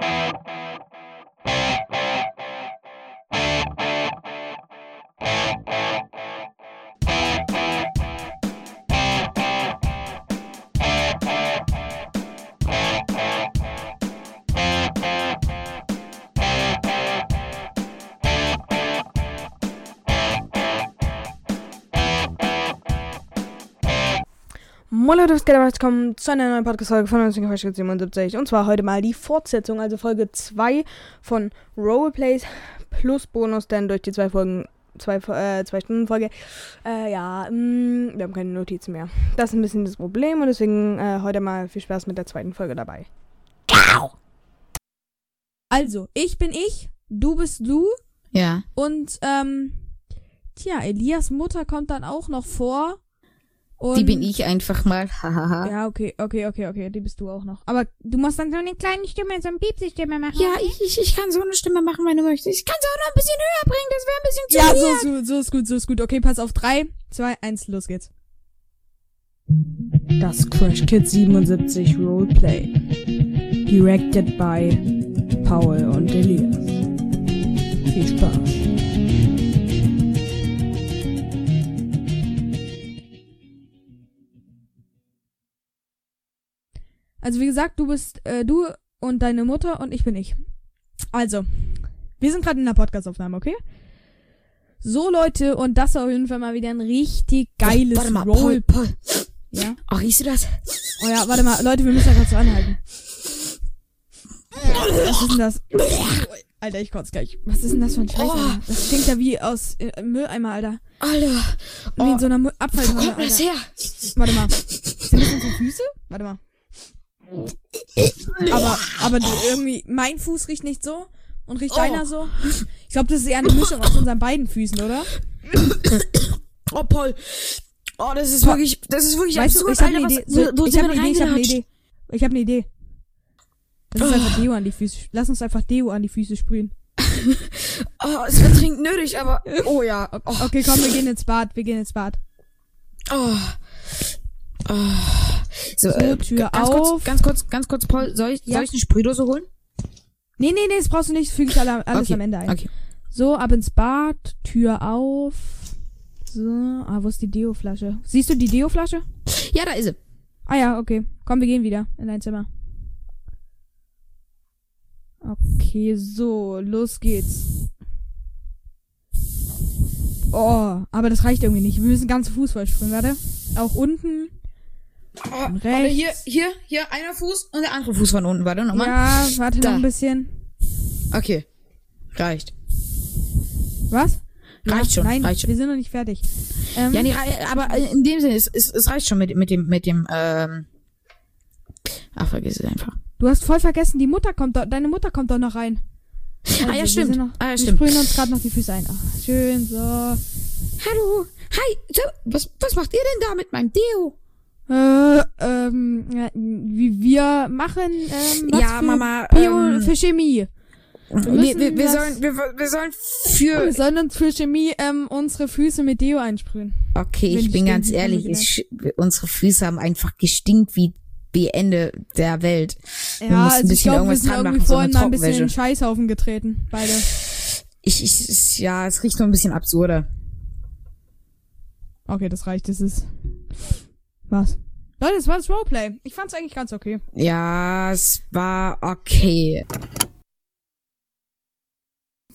Thank you. Leute, was geht ab? Willkommen zu einer neuen Podcast-Folge von 1977 und zwar heute mal die Fortsetzung, also Folge 2 von Roleplays plus Bonus, denn durch die zwei Folgen, zwei, äh, zwei Stunden Folge, äh, ja, mh, wir haben keine Notizen mehr. Das ist ein bisschen das Problem und deswegen äh, heute mal viel Spaß mit der zweiten Folge dabei. Also, ich bin ich, du bist du Ja. und, ähm, tja, Elias Mutter kommt dann auch noch vor. Und Die bin ich einfach mal. Hahaha. Ja, okay, okay, okay, okay, die bist du auch noch. Aber du musst dann so eine kleine Stimme, so eine Piepsi-Stimme machen. Ja, ich, ich, ich kann so eine Stimme machen, wenn du möchtest. Ich kann sie auch noch ein bisschen höher bringen, das wäre ein bisschen zu Ja, so, so, so ist gut, so ist gut. Okay, pass auf. 3, 2, 1, los geht's. Das Crash Kids 77 Roleplay. Directed by Paul und Elias. Viel Spaß. Also wie gesagt, du bist äh, du und deine Mutter und ich bin ich. Also, wir sind gerade in der Podcastaufnahme, okay? So Leute, und das ist auf jeden Fall mal wieder ein richtig geiles Warte mal, Roll. Paul, Paul. Ja. Oh, riechst du das? Oh ja, warte mal, Leute, wir müssen da kurz so anhalten. Was ist denn das? Alter, ich kotze gleich. Was ist denn das für ein Scheiß? Oh. Das klingt ja wie aus äh, Mülleimer, Alter. Alter. Wie in Oh, so einer Mü- wo Abfalltonne, kommt das Alter. her? Warte mal. Sind das unsere Füße? Warte mal. Aber, aber du, irgendwie, mein Fuß riecht nicht so und riecht Oh. deiner so. Ich glaube, das ist eher eine Mischung aus unseren beiden Füßen, oder? Oh, Paul. Oh, das ist Paul. wirklich, das ist wirklich Weißt du, absurd, ich habe eine Was, Idee. Wo, wo ich habe eine habe eine? Idee. Ich habe eine Idee. Lass uns einfach Deo an die Füße, lass uns einfach Deo an die Füße sprühen. Oh, es wird dringend nötig, aber, oh ja. Oh, Okay, komm, wir gehen ins Bad, wir gehen ins Bad. oh. Oh. So, äh, Tür ganz auf. kurz, ganz kurz, ganz kurz, Paul, soll ich, Ja. soll ich eine Sprühdose holen? Nee, nee, nee, das brauchst du nicht, das füge ich alle, alles okay. am Ende ein. Okay. So, ab ins Bad, Tür auf. So, ah, wo ist die Deo-Flasche? Siehst du die Deo-Flasche? Ja, da ist sie. Ah ja, okay. Komm, wir gehen wieder in dein Zimmer. Okay, so, los geht's. Oh, aber das reicht irgendwie nicht. Wir müssen ganz Fuß vollspringen, warte. Auch unten. Oh, rechts. hier, hier, hier einer Fuß und der andere Fuß von unten. Warte nochmal. Ja, warte Da. noch ein bisschen. Okay. Reicht. Was? Reicht schon, Nein, reicht schon. wir sind noch nicht fertig. Ähm, Ja, nee, rei- aber in dem Sinne, es, es, es reicht schon mit, mit dem, mit dem, ähm. Ach, vergiss es einfach. Du hast voll vergessen, die Mutter kommt doch, deine Mutter kommt doch noch rein. Also, ah, ja, wir stimmt. Noch, ah, ja, wir stimmt. sprühen uns gerade noch die Füße ein. Ach, schön, so. Hallo. Hi. So, was, was macht ihr denn da mit meinem Deo? Äh, ähm, ja, wie wir machen, ähm, was Ja, für Mama, Bio, ähm, für Chemie. Wir, wir, wir sollen, wir, wir sollen Wir für, sollen uns für Chemie, ähm, unsere Füße mit Deo einsprühen. okay, ich bin ganz ehrlich, wir ich, unsere Füße haben einfach gestinkt wie, wie Ende der Welt. Wir Ja, mussten ein also ich bisschen glaube, wir irgendwas sind dran irgendwie machen, so vorhin mal ein bisschen in den. Scheißhaufen getreten, beide. Ich, ich, ja, es riecht nur ein bisschen absurder. Okay, das reicht, das ist, was? Leute, das war das Roleplay. Ich fand's eigentlich ganz okay. Ja, es war okay.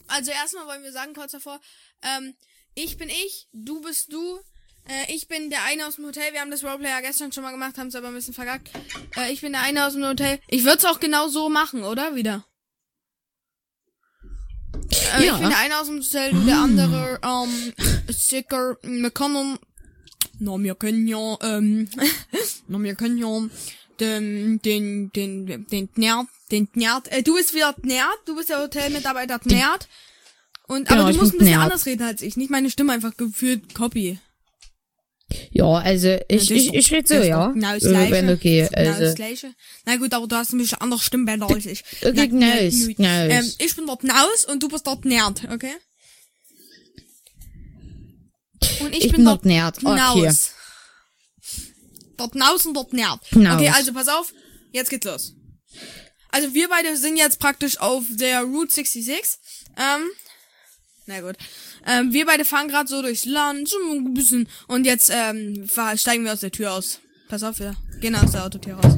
Also erstmal wollen wir sagen, kurz davor, ähm, ich bin ich, du bist du, äh, ich bin der eine aus dem Hotel, wir haben das Roleplay ja gestern schon mal gemacht, haben es aber ein bisschen vergackt. Äh, ich bin der eine aus dem Hotel. Ich würde es auch genau so machen, oder? Wieder. Äh, Ja. Ich bin der eine aus dem Hotel, du der andere, ähm, sicker, können, na, wir können ja, ähm, na, wir können ja, den, den, den, den Nerd, den Nerd, äh, du bist wieder Nerd, du bist der Hotelmitarbeiter Nerd. Und, Genau, aber du musst ein bisschen Nerd. anders reden als ich, nicht meine Stimme einfach gefühlt Copy. Ja, also ich, das ist ich, ich rede so, das ja. genau das Äh, Gleiche. Wenn okay, Genau das also. Gleiche. Na gut, aber du hast ein bisschen andere Stimmbänder als ich. Okay, gut. nice. Ähm, ich bin dort Naus und du bist dort Nerd, okay? Und ich, Ich bin bin dort dort Nerd, okay. Dort Naus und dort Nerd. Naus. Okay, also pass auf, jetzt geht's los. Also wir beide sind jetzt praktisch auf der Route 66. Ähm, na gut. Ähm, wir beide fahren gerade so durchs Land, so ein bisschen. Und jetzt ähm, steigen wir aus der Tür aus. Pass auf, wir gehen aus der Autotür raus.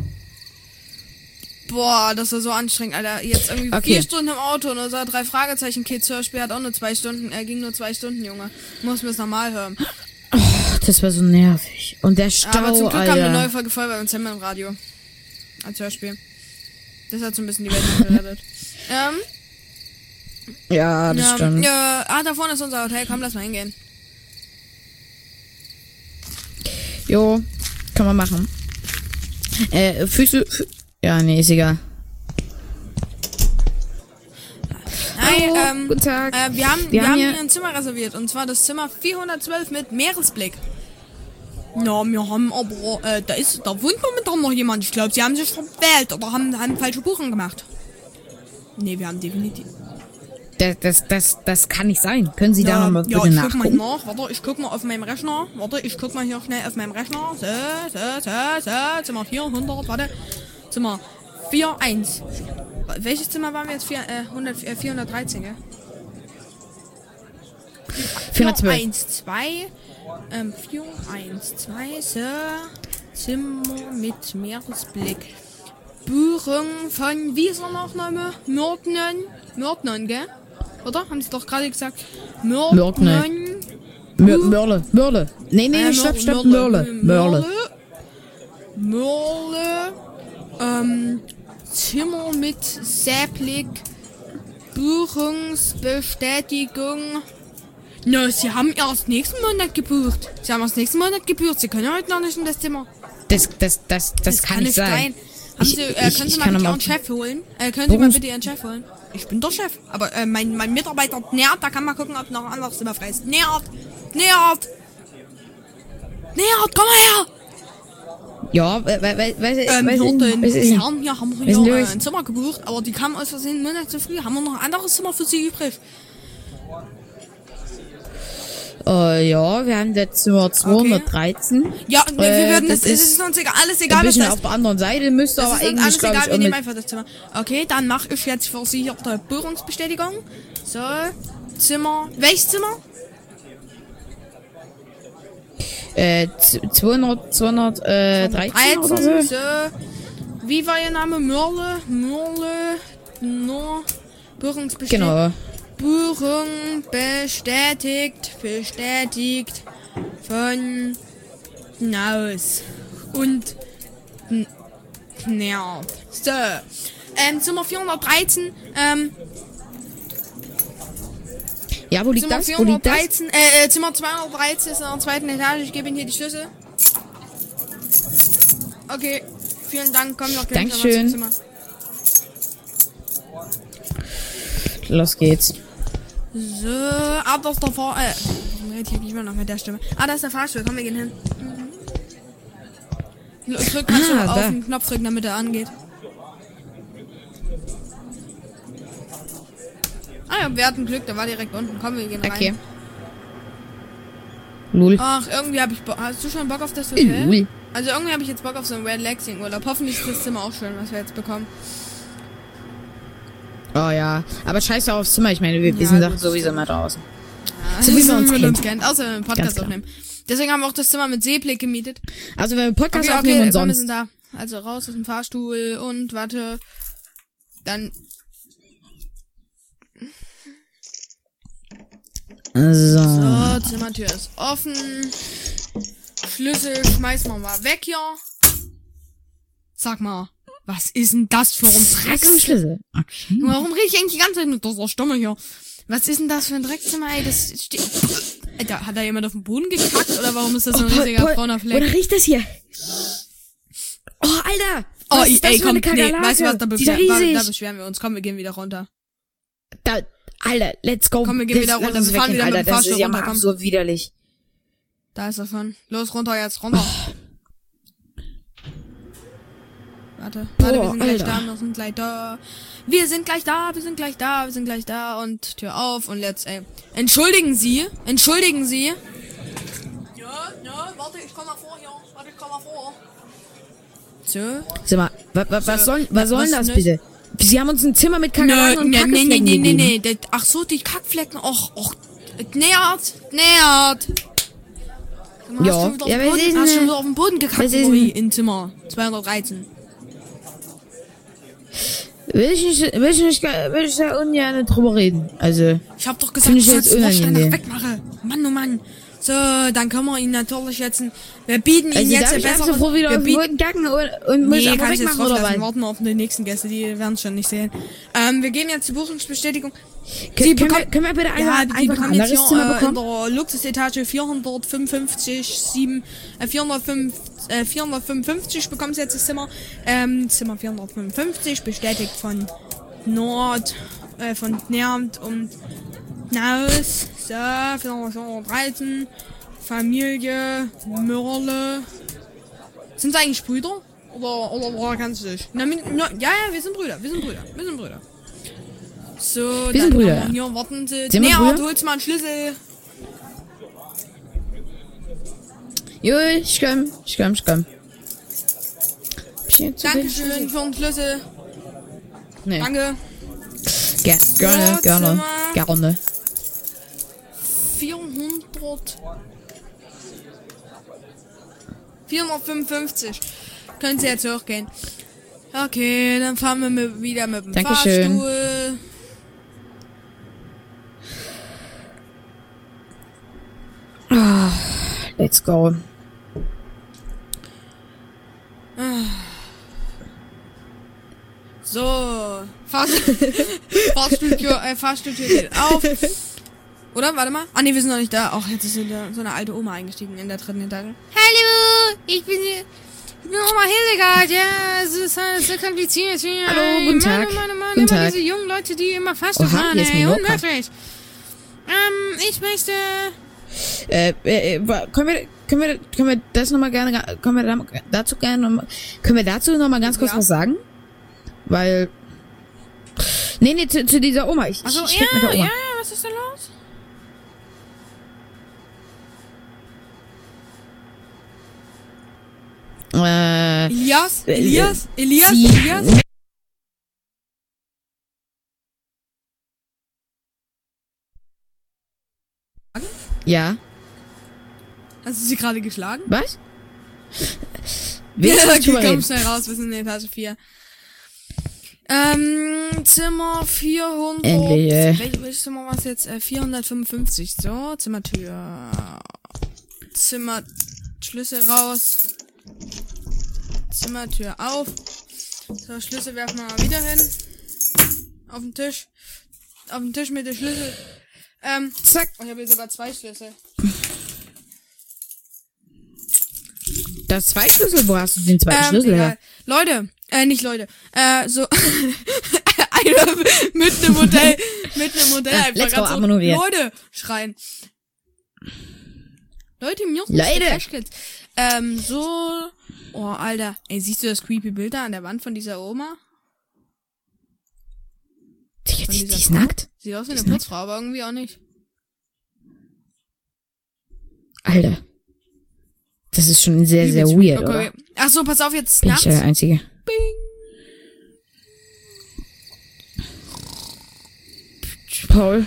Boah, das war so anstrengend, Alter. Jetzt irgendwie Okay. vier Stunden im Auto und unser drei Fragezeichen Kids Hörspiel hat auch nur zwei Stunden, er ging nur zwei Stunden, Junge. Muss mir es normal hören. Das war so nervig. Und der Stau, Aber zum Glück haben wir Alter. eine neue Folge voll bei uns im Radio. Als Hörspiel. Das hat so ein bisschen die Welt gerettet. ähm, ja, das ja, stimmt. ja, ah, da vorne ist unser Hotel. Komm, lass mal hingehen. Jo, kann man machen. Äh, Füße. Fü ja, nee, ist egal. Hi, Hallo, ähm, guten Tag. Äh, wir haben, wir, Wir haben hier ein Zimmer reserviert. Und zwar das Zimmer 412 mit Meeresblick. Ja, wir haben aber, äh, da ist, da wohnt momentan noch jemand. Ich glaube, sie haben sich verwählt oder haben, haben falsche Buchung gemacht. Nee, wir haben definitiv. Das, das, das, das kann nicht sein. Können Sie da Ja, nochmal ja, bitte ich guck mal nach. Warte, ich guck mal auf meinem Rechner. Warte, ich guck mal hier schnell auf meinem Rechner. So, so, so, so. Zimmer 400, warte. Zimmer 41. Welches Zimmer waren wir jetzt? Vier, äh, 100, äh, 413, gell? 412. 1, 2, ähm, 4, 1, 2, so. Zimmer mit Meeresblick. Buchung von, wie ist der Nachname? Mörtnen. Mörtnen, gell? Oder? Haben sie doch gerade gesagt. Mörtnen. Mör Mörle, Mörle. Nee, nee, Äh, stopp, stopp, Mörle. Mörle. Mörle. Ähm, Zimmer mit Säblick. Buchungsbestätigung. Na, sie haben erst nächsten Monat gebucht. Sie haben erst nächsten Monat gebucht. Sie können heute noch nicht in das Zimmer. Das, das, das, das, kann nicht sein. Haben Ich- Sie, äh, ich- können Sie ich mal kann bitte mal- Ihren Chef holen? Äh, können Sie mal bitte Ihren Chef holen? Ich bin der Chef. Aber äh, mein, mein Mitarbeiter Nerd, da kann man gucken, ob noch ein anderes Zimmer frei ist. Nerd! Nerd! Nerd, komm mal her! Ja, weil, weil, weil, Ähm, weil, was ist wir haben hier, haben Was hier äh, ein Zimmer gebucht, aber die kamen aus Versehen Monat zu früh. Haben wir noch ein anderes Zimmer für Sie übrig? Äh, ja, wir haben das Zimmer 213. Ja, wir, wir Äh, würden, das es es ist ist uns egal, alles Ein egal, was bisschen das auf der anderen Seite müsste Das aber eigentlich, alles egal, ich, wir nehmen einfach das Zimmer. Okay, dann mache ich jetzt für Sie hier die Buchungsbestätigung. So, Zimmer. Welches Zimmer? Äh, z- 200, 213 oder so. 13. So. Wie war Ihr Name? Mörle? Mörle? No. Buchungsbestätigung. Genau. Buchung bestätigt, bestätigt von Naus und Nerv. So. Ähm, Zimmer 413, ähm, Ja, wo liegt Zimmer das? Wo liegt das? 413, äh, äh, Zimmer 213 ist in der zweiten Etage. Ich gebe Ihnen hier die Schlüssel. Okay, vielen Dank. Komm noch gleich Dankeschön. zum Zimmer. Los geht's. So, ab das der Fahr... Äh, warum red ich hier immer noch mit der Stimme? Ah, da ist der Fahrstuhl. Komm, wir gehen hin. Mhm. Drück kannst du Ah, auf da. den Knopf drücken, damit er angeht. Ah ja, wir hatten Glück, der war direkt unten. Komm, wir gehen rein. Okay. Lul. Ach, irgendwie habe ich Bock. Hast du schon Bock auf das Hotel? Lul. Also irgendwie habe ich jetzt Bock auf so einen Relaxing Urlaub. Hoffentlich ist das Zimmer auch schön, was wir jetzt bekommen. Oh ja. Aber scheiß doch aufs Zimmer. Ich meine, wir, wir Ja, sind doch sowieso mal draußen. Ja, So wie man uns mit kennt. Außer wenn wir einen Podcast aufnehmen. Deswegen haben wir auch das Zimmer mit Seeblick gemietet. Also wenn wir Podcast Okay, aufnehmen okay, und wir sonst. sind da. Also raus aus dem Fahrstuhl und warte. Dann. So. So, Zimmertür ist offen. Schlüssel schmeißen wir mal weg hier. Sag mal, was ist denn das für ein Dreck im Drecks? Schlüssel. Okay. Warum rede ich eigentlich die ganze Zeit mit dieser Stimme hier? Was ist denn das für ein Dreckzimmer, ey? Das steht. Alter, hat da jemand auf den Boden gekackt oder warum ist das so ein riesiger brauner Fleck? Oder riecht das hier? Oh, Alter! Oh, Was das ey, komm, nee, weißt du was, da, ja beschwer, da beschweren wir uns. Komm, wir gehen wieder runter. Da, Alter, let's go. Komm, wir gehen wieder runter. Wir fahren wieder mit Alter, dem das ist Fahrstuhl ja mal runter, komm. so widerlich. Da ist er schon. Los, runter jetzt, runter. Oh. Warte, warte, wir Boah, sind gleich Alter. da, wir sind gleich da. Wir sind gleich da, wir sind gleich da, wir sind gleich da und Tür auf und let's, ey. Entschuldigen Sie, entschuldigen Sie. Ja, ja, warte, ich komm mal vor hier. Warte, ich komm mal vor. So. Sag mal, wa, wa, was soll, was soll das ist bitte? Sie haben uns ein Zimmer mit Kakerlaken und nee, nee, nee, Kackeflecken nee, nee, nee. Ach so, die Kackflecken. Och, och. Nähert, nähert. Ja. Hast du Ja, Boden, ist hast du denn- wieder auf den Boden gekackt, denn- In Zimmer 213. Will ich nicht, will ich nicht, will ich da ungern drüber reden. Also, Ich hab doch gesagt, ich ich jetzt das unangenehm. wegmache. Mann, oh Mann. So, dann können wir ihn natürlich jetzt, wir bieten ihn also jetzt ich besser. einfach so wieder wir bieten, kacken und, und muss Nee, kann ich jetzt rauslassen. Warten wir auf die nächsten Gäste, die werden es schon nicht sehen. Ähm, wir geben jetzt die Buchungsbestätigung. Können, können, wir, können wir bitte Ja, einfach, die einfach ein bekommen jetzt anderes hier äh, in der Luxusetage 455, 7, äh, 405, äh, 455 bekommen sie jetzt das Zimmer. Ähm, Zimmer 455 bestätigt von Nord, äh, von Nermt und Naus. So, 413. Familie, Mörle. Sind sie eigentlich Brüder? Oder, oder, oder kannst du dich? Na, na, ja, ja, wir sind Brüder, wir sind Brüder, wir sind Brüder. So, Wir sind Brüder. Hier, warten Sie. Sind Nee, aber du holst mal einen Schlüssel. Jo, ich komm, ich komm, ich komm. Dankeschön für den Schlüssel. Nee. Danke. Ger gerne, So, gerne, Zimmer. gerne. 400. 455. Können Sie jetzt hochgehen. Okay, dann fahren wir mit, wieder mit dem Dankeschön. Fahrstuhl. Let's go. So. Fahrstuhl, Fahrstuhltür, äh, Fahrstuhltür geht auf. Oder? Warte mal. Ah, nee, wir sind noch nicht da. Ach, jetzt ist so eine, so eine alte Oma eingestiegen in der dritten Etage. Hallo, ich bin, ich bin Oma Hildegard. Ja, es ist halt so kompliziert hier. Hallo, guten Tag. Mann, Mann, Mann, Guten immer Tag. diese jungen Leute, die immer Fahrstuhl Oha, fahren, ey. Unmöglich. Ähm, ich möchte... Äh, äh, äh, können wir, können wir, können wir das nochmal gerne, können wir da- dazu gerne, noch mal- können wir dazu nochmal ganz kurz Ja. was sagen? Weil, nee, nee, zu, zu dieser Oma. Ich, Also, ich, red mit ja, der Oma. ja, was ist da los? Äh, Elias? Äh, Elias? Elias? sie- Elias? ja. Hast du sie gerade geschlagen? Was? Ich nicht okay, komm schnell raus, wir sind in Etage 4. Ähm, Zimmer 400. Endlich, äh. Wel welches Zimmer war es jetzt? Äh, 455. So, Zimmertür. Zimmer, Schlüssel raus. Zimmertür auf. So, Schlüssel werfen wir mal wieder hin. Auf den Tisch. Auf den Tisch mit dem Schlüssel. Ähm, Zack. oh, ich habe hier sogar zwei Schlüssel. Das zwei Schlüssel, wo hast du den zweiten Ähm, Schlüssel her? Leute, äh, nicht Leute, äh, so, einer mit einem Modell, mit einem Modell Ja, einfach let's go, ganz so, abonnieren. Leute, schreien. Leute, mir Leute. Flashkids. Ähm, so, oh, Alter, ey, siehst du das creepy Bild da an der Wand von dieser Oma? Die, die, die ist nackt? Sieht aus wie eine. Putzfrau, aber irgendwie auch nicht. Alter. Das ist schon sehr, sehr weird, Okay. oder? Ach so, pass auf, jetzt Bin ich nachts. ja der Einzige. Bing. Paul.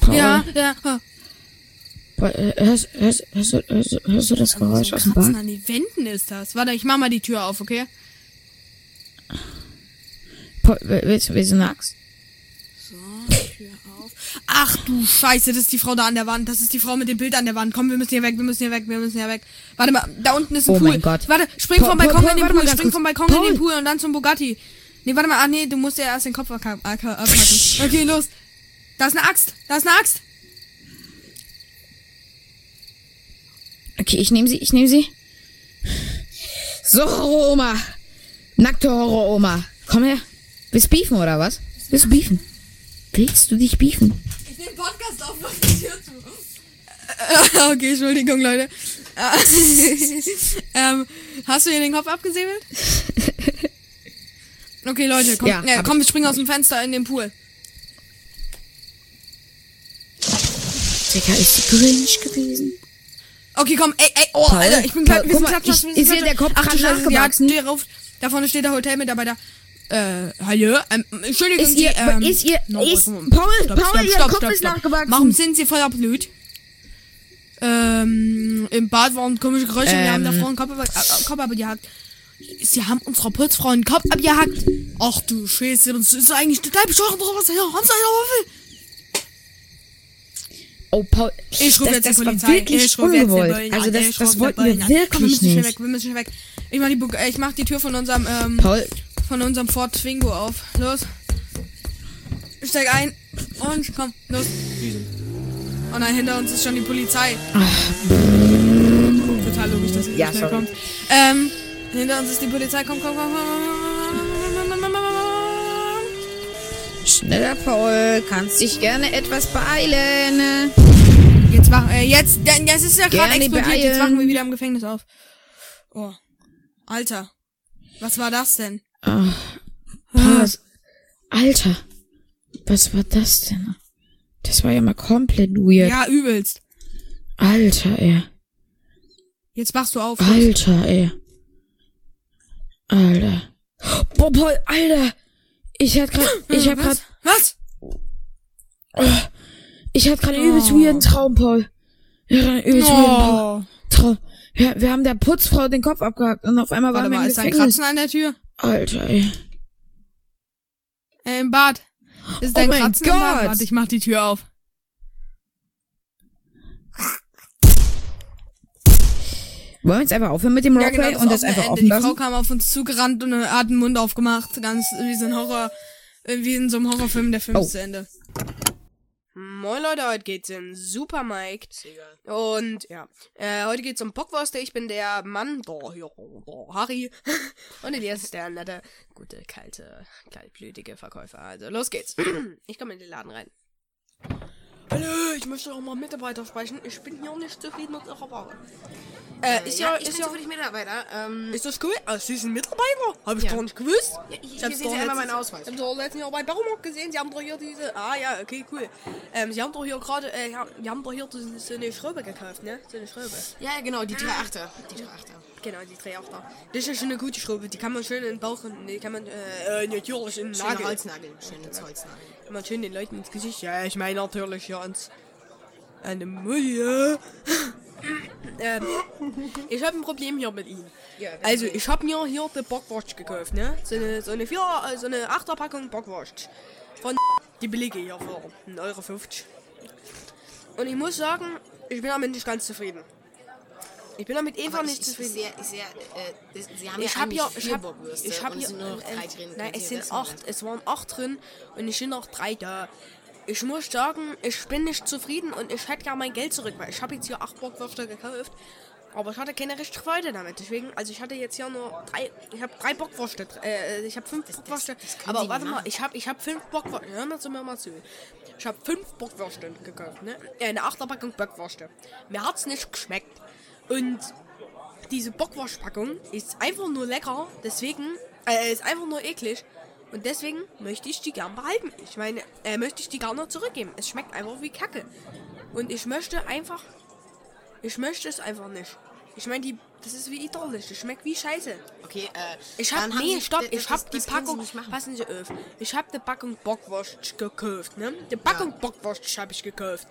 Paul. Ja, ja. Paul, äh, Hörst, hörst, hörst, du- hörst, du- hörst du das Geräusch aus dem Bad? an die Wänden ist das. Warte, ich mach mal die Tür auf, okay? Willst, du- willst du eine Axt? So, Tür auf. Ach du Scheiße, das ist die Frau da an der Wand. Das ist die Frau mit dem Bild an der Wand. Komm, wir müssen hier weg, wir müssen hier weg, wir müssen hier weg. Warte mal, da unten ist ein Oh Pool. mein Gott. Warte, spring vom Balkon in den Pool, spring vom Balkon in den Pool und dann zum Bugatti. Nee, warte mal, ah nee, du musst ja erst den Kopf abpacken. Okay, los. Da ist eine Axt, da ist eine Axt. Okay, ich nehme sie, ich nehme sie. So, Horror-Oma. Nackte Horror-Oma. Komm her. Willst du beefen, oder was? Willst du beefen? Willst du dich beefen? Ich nehme Podcast auf, mach die Tür zu. Äh, Okay, Entschuldigung, Leute. Äh, ähm, hast du hier den Kopf abgesäbelt? Okay, Leute, komm, Ja, äh, komm, wir springen aus dem Fenster in den Pool. Digga, ist die Grinch gewesen? Okay, komm, ey, ey, oh, Paul, Alter, ich bin Paul, wir guck sind mal, ich- mir klatschen. der Kopf Ach gerade ja, nachgewachsen? steh rauf. Da vorne steht der Hotelmitarbeiter. Äh, hallo? Ähm, Entschuldigung, Ist ihr, ähm, ist ihr, no, ist. Paul, Stopp, Paul, stopp, ihr stopp, Kopf stopp, ist stopp. nachgewachsen. Warum sind Sie voller Blut? Ähm, im Bad waren komische Geräusche, wir haben der Ähm. Frau einen Kopf, ab- äh, Kopf abgehackt. Sie haben unserer Putzfrau einen Kopf abgehackt. Ach du Scheiße, das ist eigentlich total bescheuert, was? Ja, haben Sie eine Waffe? Oh, Paul, Ich rufe jetzt das die war Polizei. wirklich ich rufe jetzt. Bullen Also das, Ich das wollten wir an. Komm, wir wirklich müssen schnell nicht. weg, wir müssen schnell weg. Ich mach die, Bu- ich mach die Tür von unserem, ähm, Paul, von unserem Ford Twingo auf. Los. Steig ein. Und komm, los. Oh nein, hinter uns ist schon die Polizei. Total logisch, dass ihr Ja, schnell sorry. kommt. Ähm, hinter uns ist die Polizei. Komm, komm, komm, komm, komm, schneller Paul, kannst dich gerne etwas beeilen. Jetzt machen, äh, jetzt, denn jetzt ist ja gerade explodiert. Jetzt beeilen. machen wir wieder im Gefängnis auf. Oh. Alter. Was war das denn? Oh, Pass. Alter, was war das denn? Das war ja mal komplett weird. Ja, übelst. Alter, ey. Jetzt wachst du auf. Alter, ey. Alter. Boah, Paul, Alter. Ich hatte grad, ich hab grad, Was? ich hatte grad einen übelst Oh. weirden Traum, Paul. Ja, einen übelst weirden Oh. Traum. Ja, wir haben der Putzfrau den Kopf abgehackt und auf einmal waren wir im ist da ein Gefängnis. Kratzen an der Tür? Alter, ey. Äh, im Bad. Ist Oh dein Kratzen im Bad? Gott. Warte, ich mach die Tür auf. Wollen wir jetzt einfach aufhören mit dem Ja, Roleplay genau, und das einfach Ende. offen Die Frau lassen? kam auf uns zugerannt und hat den Mund aufgemacht. Ganz wie so ein Horror, wie in so einem Horrorfilm, der Film Oh. ist zu Ende. Moin Leute, heute geht's in Super Mike. Und ja, äh, heute geht's um Bockwurst. Ich bin der Mann, der hier, der Harry. Und hier ist der nette, gute, kalte, kaltblütige Verkäufer. Also los geht's. Ich komme in den Laden rein. Hallo, ich möchte auch mal Mitarbeiter sprechen. Ich bin hier nicht zufrieden mit ihrer Ware. Äh, ist ja, ich ist bin ja, zufällig Mitarbeiter. Ähm, ist das cool? Ah, Sie sind Mitarbeiter? Habe ich Ja. gar nicht gewusst. ja, Ich sehen doch Sie einmal meinen Ausweis. Ich hab doch letztens Jahr bei Baumarkt gesehen, Sie haben doch hier diese. Ah ja, okay, cool. Ähm, Sie haben doch hier gerade, äh, ja, Sie haben doch hier so, eine Schraube gekauft, ne? So eine Schraube. Ja, ja, genau, die drei Achter. Die drei Achter. Genau, die drei auch da. Das ist ja schon eine gute Schraube. Die kann man schön in den Bauch und die kann man, äh, äh natürlich in den Schöner Nagel. Holznagel. Schönes Holznagel. Kann man schön den Leuten ins Gesicht. Ja, ich meine natürlich hier ans. Eine Mulle. ähm, ich habe ein Problem hier mit Ihnen. Ja, also, ich habe mir hier die Bockwurst gekauft, ne? So eine, so eine, vier, äh, so eine Achterpackung Bockwurst. Von die billige hier für 1,50 Euro. Und ich muss sagen, ich bin damit nicht ganz zufrieden. Ich bin damit einfach nicht ich, ich, zufrieden. sehr, ich sehr, äh, das- Sie haben Ich ja hier, vier ich habe, Bockwürste ich habe und hier, es sind nur noch drei drin. Nein, es sind das acht, es waren acht drin und es sind noch drei da. Ich muss sagen, ich bin nicht zufrieden und ich hätte gerne mein Geld zurück, weil ich habe jetzt hier acht Bockwürste gekauft, aber ich hatte keine richtige Freude damit. Deswegen, also ich hatte jetzt hier nur drei, ich habe drei Bockwürste, äh, ich habe fünf Bockwürste, das können aber warte mal, ich habe, ich habe fünf Bockwürste, hör mal zu mir mal zu. Ich habe fünf Bockwürste gekauft, ne? Äh, eine Achterpackung Bockwürste. Mir hat's nicht geschmeckt und diese Bockwurstpackung ist einfach nur lecker, deswegen, äh, ist einfach nur eklig. Und deswegen möchte ich die gern behalten. Ich meine, äh, möchte ich die gerne zurückgeben. Es schmeckt einfach wie Kacke. Und ich möchte einfach, ich möchte es einfach nicht. Ich meine, die, das ist wie Italienisch. Das schmeckt wie Scheiße. Okay, äh. Ich hab, nee, Sie- stopp, ich hab das- die Sie Packung, nicht machen. passen Sie auf, ich hab die Packung Bockwurst gekauft, ne? Die Packung Bockwurst hab ich gekauft.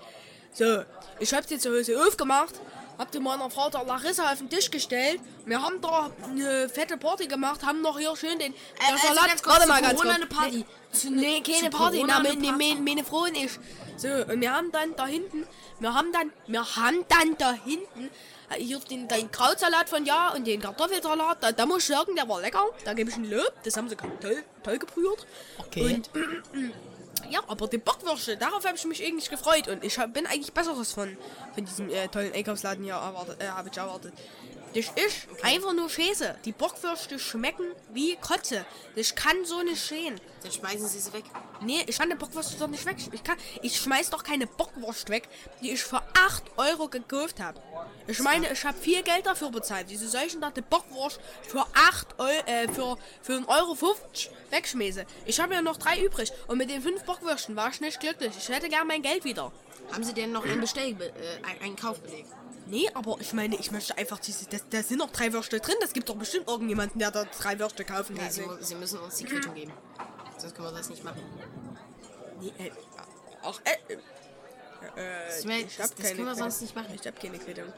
So, ich hab sie zu Hause aufgemacht, hab die meiner Frau der Larissa auf den Tisch gestellt, wir haben da eine fette Party gemacht, haben noch hier schön den, Äh, also Salat, ganz kurz, warte mal ganz kurz. eine Party. Nee, Zu- nee, keine Party, na, eine meine, Party. meine, meine Frau und ich. So, und wir haben dann da hinten, wir haben dann, wir haben dann da hinten, äh, hier den, den Krautsalat von Ja und den Kartoffelsalat, da, da muss ich sagen, der war lecker, da gebe ich ein Lob, das haben sie toll, toll gebrüht. Okay. Und, ja, aber die Bockwürste, darauf habe ich mich eigentlich gefreut und ich hab, bin eigentlich Besseres von, von diesem äh, tollen Einkaufsladen hier erwartet, äh, habe ich erwartet. Das ist einfach nur Scheiße. Die Bockwürste schmecken wie Kotze. Das kann so nicht stehen. Dann schmeißen Sie sie weg. Nee, ich kann die Bockwurst doch nicht weg. Ich, kann, ich schmeiß doch keine Bockwurst weg, die ich für 8 Euro gekauft habe. Ich meine, ich habe viel Geld dafür bezahlt. Diese solchen da die Bockwurst für 8 Euro, äh, für, für 1,50 Euro wegschmeiße. Ich habe ja noch drei übrig. Und mit den fünf Bockwürsten war ich nicht glücklich. Ich hätte gern mein Geld wieder. Haben Sie denn noch einen Bestell, äh, einen- einen Kaufbeleg? Nee, aber ich meine, ich möchte einfach diese. Das, da sind noch drei Würste drin. Das gibt doch bestimmt irgendjemanden, der da drei Würste kaufen Nee, kann. sie, mu- sie müssen uns die Quittung geben. Sonst können wir das nicht machen. Nee, äh, auch, äh, äh, Ich meine, ich das, hab das keine können wir sonst nicht machen. Ich hab keine Quittung.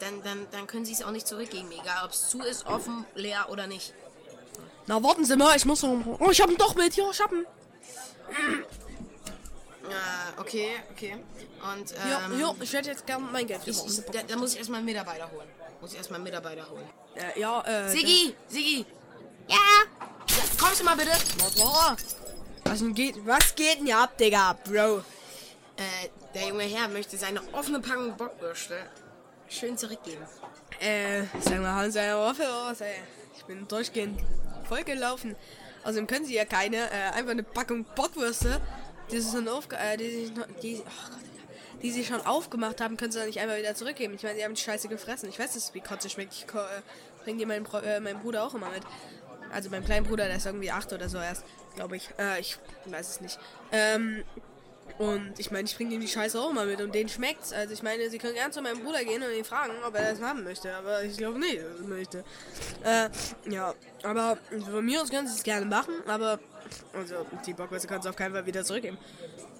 Dann, dann, dann können sie es auch nicht zurückgeben, egal ob es zu ist, offen, leer oder nicht. Na, warten Sie mal, ich muss noch. Oh, ich hab ihn doch mit. Hier, ich hab ihn. Äh, okay, okay. Und, ähm, hier, ich hätte jetzt gerne mein Geld. ich, ich, da, da muss ich erstmal einen Mitarbeiter holen. Muss ich erstmal einen Mitarbeiter holen. äh, ja, äh. Sigi, Sigi. Ja. ja. Kommst du mal bitte? Was geht? Was geht denn hier ab, Digga, Bro? Äh, der junge Herr möchte seine offene Packung Bockwürste schön zurückgeben. Äh, sag mal, haben Sie eine Waffe aus, ey? Ich bin durchgehend vollgelaufen. Außerdem können Sie ja keine, äh, einfach eine Packung Bockwürste, die sie schon aufge äh, die, sich noch- die, oh Gott, die sie schon aufgemacht haben, können Sie dann nicht einfach wieder zurückgeben. Ich meine, die haben die Scheiße gefressen. Ich weiß, es wie Kotze schmeckt. Ich äh, bring die meinen, äh, meinen Bruder auch immer mit. Also mein kleinen Bruder, der ist irgendwie acht oder so erst, glaube ich. Äh, ich weiß es nicht. Ähm, und ich meine, ich bringe ihm die Scheiße auch mal mit und denen schmeckt's. Also ich meine, sie können gern zu meinem Bruder gehen und ihn fragen, ob er das haben möchte. Aber ich glaube nicht, dass er möchte. Äh, ja. Aber von mir aus können sie es gerne machen, aber also die Bockwürste können sie auf keinen Fall wieder zurückgeben.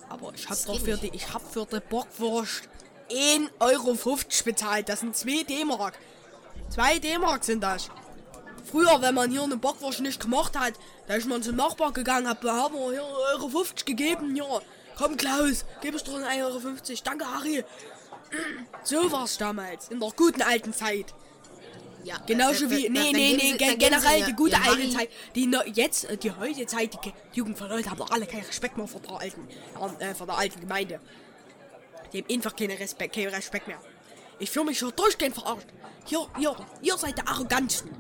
Aber ich hab doch für die, ich hab für die Bockwurst 1,50 Euro bezahlt. Das sind 2 D-Mark. 2 D-Mark sind das. Früher, wenn man hier eine Bockwurst nicht gemacht hat, da ist man zum Nachbar gegangen, hab, haben wir hier 1,50 Euro gegeben, ja. Komm, Klaus, gib es doch 1,50 Euro. Danke, Harry. So war's damals, in der guten alten Zeit. Ja, Genauso wie, nee, nee, nee, generell die gute alte Zeit. Die jetzt, äh, die heutige Zeit, die, Ge- die Jugend von heute haben doch alle keinen Respekt mehr vor der alten, äh, vor der alten Gemeinde. Die haben einfach keinen Respekt, keinen Respekt mehr. Ich fühle mich schon durchgehend verarscht. Hier, hier, ihr seid der Arrogantesten.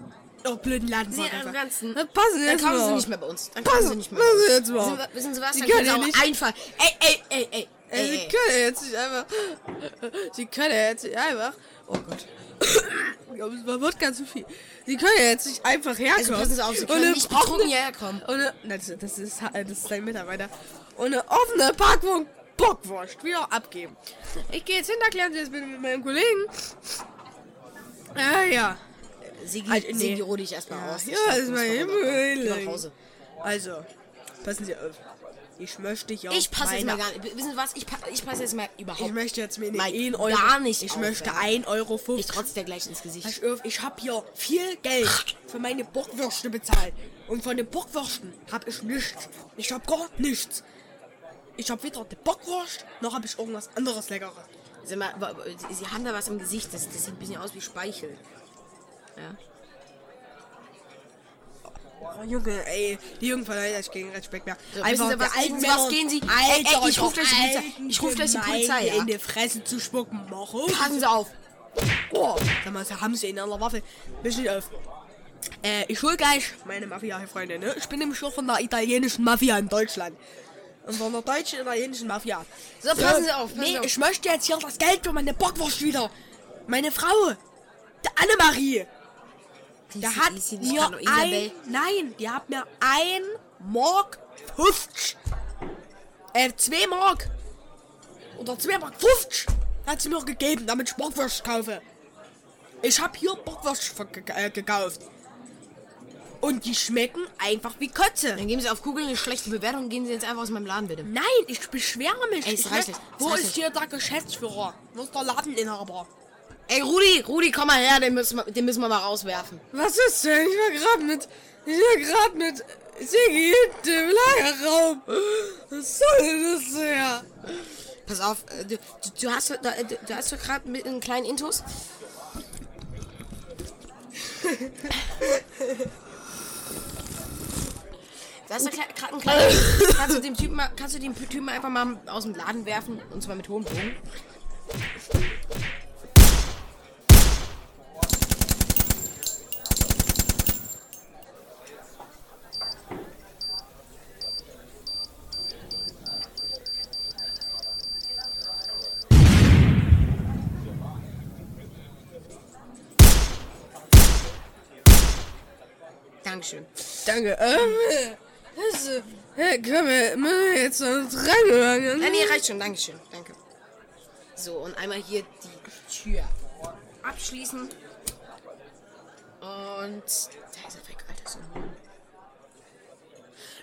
Ihr blöden Laden. Sie Arroganzen. Dann passen Sie Dann jetzt kommen Sie nicht mehr bei uns. Dann kommen Passen, Sie nicht mehr passen jetzt mal. Wissen Sie was? Sie Dann können auch nicht- einfach. Ey, ey, ey, ey. Ey, ey, Sie ey. können jetzt nicht einfach. Sie können jetzt nicht einfach. Oh Gott. Ich glaube, es war Wodka zu viel. Sie können ja jetzt nicht einfach herkommen. Also passen Sie auf, Sie können nicht betrunken hierher kommen. Eine, das, das, ist, das ist dein Mitarbeiter. Eine offene Packung Bockwurst wieder abgeben. Ich gehe jetzt hinter, klären Sie das bitte mit meinem Kollegen. Ja, ja. Sigi, Also, nee. Sigi, ruh dich erstmal aus. Ich Ja, glaub, ist mein Himmel. nach Hause. Also, passen Sie auf. Ich möchte ja Ich passe jetzt mal gar nicht. Wissen Sie was? Ich, pa ich passe jetzt mal überhaupt Ich möchte jetzt mir nicht 1 Euro. gar nicht Ich aufwenden. möchte 1,50 Euro. Ich trotz der gleich ins Gesicht. Auf, ich habe hier viel Geld für meine Bockwürste bezahlt. Und von den Bockwürsten habe ich nichts. Ich habe gar nichts. Ich habe weder die Bockwurst, noch habe ich irgendwas anderes Leckeres. Sie haben da was im Gesicht. Das, das sieht ein bisschen aus wie Speichel. Ja. Oh, Junge, ey, die Jungen von heute, ich gegen Respekt mehr. So, wissen Sie was, alten was, gehen Sie- Alter, Ey, ey, ich ruf gleich die Polizei. Ich ruf gleich die Polizei, ja. in die Fresse zu spucken. Auf. Passen Sie auf. Oh, sag mal, haben sie in einer Waffe. Bisschen auf. Äh, ich hol gleich meine Mafia-Freunde, ne? Ich bin nämlich schon von der italienischen Mafia in Deutschland. Und von der deutschen italienischen Mafia. So, passen Sie auf. Passen nee, auf. ich möchte jetzt hier das Geld für meine Bockwurst wieder. Meine Frau, der Annemarie, Ist- hat nicht mir ein, nein, die hat mir ein Mark 50. Äh, zwei Mark. Oder zwei Mark 50 hat sie mir gegeben, damit ich Bockwurst kaufe. Ich habe hier Bockwurst äh, gekauft. Und die schmecken einfach wie Kotze. Dann geben Sie auf Google eine schlechte Bewertung und gehen Sie jetzt einfach aus meinem Laden, bitte. Nein, ich beschwere mich. Ey, Ich reicht. Es Wo ist hier der Geschäftsführer? Wo ist der Ladeninhaber? Ey, Rudi, Rudi, komm mal her, den müssen wir, den müssen wir mal rauswerfen. Was ist denn? Ich war gerade mit. Ich war gerade mit hinten im Lagerraum. Was soll denn das her? Pass auf, äh, du, du, du hast, du, du hast doch gerade mit einem kleinen Intus. Da hast du gerade einen kleinen. kannst du dem Typen kannst du den Typen einfach mal aus dem Laden werfen und zwar mit hohem Bogen? Dankeschön. Danke. Ähm, das, äh, können wir, müssen wir jetzt noch dran? Nein, nee, reicht schon. Dankeschön. Danke. So, und einmal hier die Tür abschließen. Und da ist er weg, Alter. So.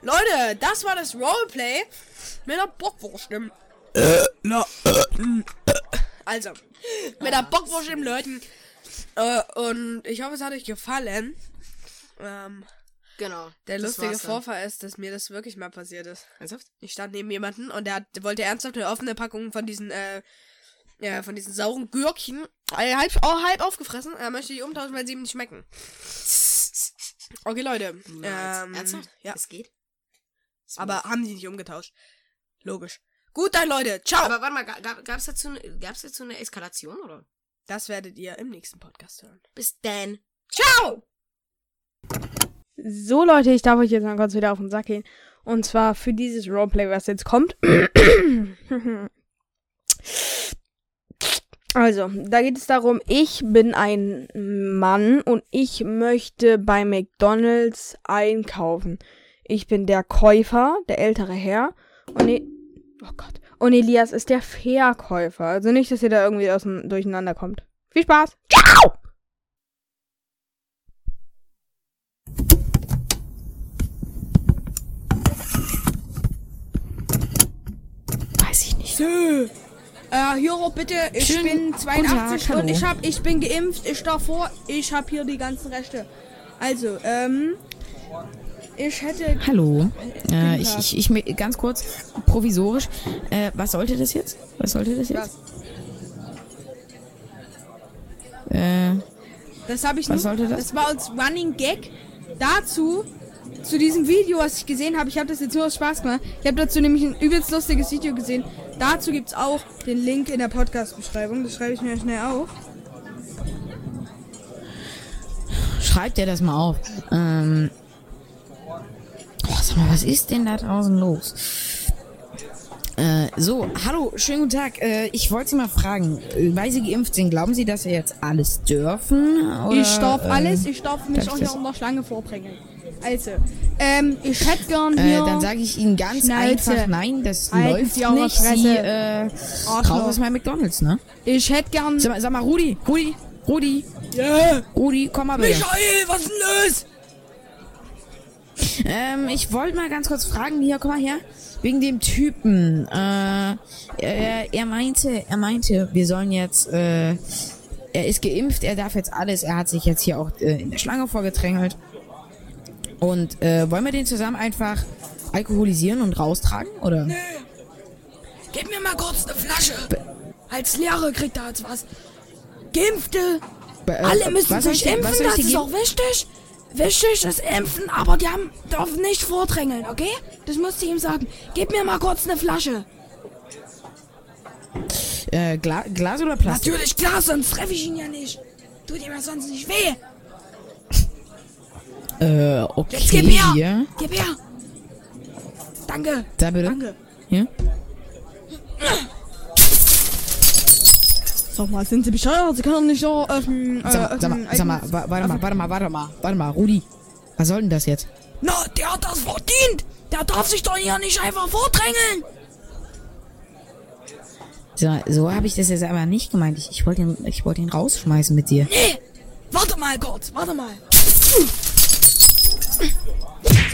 Leute, das war das Roleplay mit der Bockwurst im. Also, mit der Bockwurst im Leuten. Äh, und ich hoffe, es hat euch gefallen. Ähm, Genau. der das lustige. Vorfall ist, dass mir das wirklich mal passiert ist. Ernsthaft? Ich stand neben jemanden und der, hat, der wollte ernsthaft eine offene Packung von diesen, äh, ja, von diesen sauren Gürkchen, äh, halb, oh, halb aufgefressen. Er möchte die umtauschen, weil sie ihm nicht schmecken. Okay, Leute. Ähm, Ernsthaft? ja. Es geht? Smooth. Aber haben sie nicht umgetauscht. Logisch. Gut, dann Leute. Ciao. Aber warte mal, ga- gab, gab's dazu, ne- gab's dazu eine Eskalation, oder? das werdet ihr im nächsten Podcast hören. Bis dann. Ciao! So, Leute, ich darf euch jetzt mal kurz wieder auf den Sack gehen. Und zwar für dieses Roleplay, was jetzt kommt. Also, da geht es darum, ich bin ein Mann und ich möchte bei McDonald's einkaufen. Ich bin der Käufer, der ältere Herr. Und, e oh Gott. und Elias ist der Verkäufer. Also nicht, dass ihr da irgendwie aus dem Durcheinander kommt. Viel Spaß. Ciao! Nicht. Äh, Hero, bitte, ich Schönen bin guten 82 Tag, und ich hab, ich bin geimpft, ich darf vor, ich hab hier die ganzen Rechte. Also, ähm, ich hätte, Hallo. Äh, ich, ich, ich, ganz kurz, provisorisch. Äh, was sollte das jetzt? Was sollte das jetzt? Äh, das habe ich Was nur, sollte das? das war als Running Gag dazu, zu diesem Video, was ich gesehen habe. Ich habe das jetzt nur aus Spaß gemacht. Ich habe dazu nämlich ein übelst lustiges Video gesehen. Dazu gibt's auch den Link in der Podcast-Beschreibung. Das schreibe ich mir schnell auf. schreibt dir das mal auf. Ähm, oh, sag mal, was ist denn da draußen los? Äh, so, hallo, schönen guten Tag. Äh, ich wollte Sie mal fragen, weil Sie geimpft sind, glauben Sie, dass Sie jetzt alles dürfen? Oder, Ich darf äh, alles, ich darf mich auch das? an der Schlange vorbringen. Also, ähm, ich hätte gern Äh, hier... dann sage ich Ihnen ganz Schnauze. einfach, nein, das Halten läuft Sie nicht. Sie äh, raus aus meinem McDonalds, ne? ich hätte gern... Sag mal, sag mal, Rudi, Rudi, Rudi, Yeah. Rudi, komm mal bitte. Michael, was ist denn los? Ähm, ich wollte mal ganz kurz fragen, hier, komm mal her. Wegen dem Typen. Äh, er, er meinte, er meinte, wir sollen jetzt, äh, er ist geimpft, er darf jetzt alles. Er hat sich jetzt hier auch äh, in der Schlange vorgedrängelt. Und äh, wollen wir den zusammen einfach alkoholisieren und raustragen, oder? Gib mir mal kurz eine Flasche. Als Lehrer kriegt er jetzt was. Geimpfte. Be- äh, Alle müssen sich was impfen, das ist auch wichtig. Wichtig ist impfen, aber die haben, dürfen nicht vordrängeln, okay? Das musste ich ihm sagen. Gib mir mal kurz eine Flasche. Äh, Gla Glas oder Plastik? Natürlich klar, sonst treffe ich ihn ja nicht. Tut ihm ja sonst nicht weh. Äh, okay. Jetzt gib her. Hier. Gib her. Danke. Da bitte. Danke. Hier. Sag mal, sind Sie bescheuert? Sie können doch nicht so öffnen. Äh, Sag, mal, sag, mal, sag mal, warte mal, warte mal, warte mal, warte mal, Rudi. Was soll denn das jetzt? Na, der hat das verdient. Der darf sich doch hier nicht einfach vordrängeln. So, so habe ich das jetzt aber nicht gemeint. Ich, ich wollte ihn, ich wollte ihn rausschmeißen mit dir. Nee, warte mal kurz, warte mal.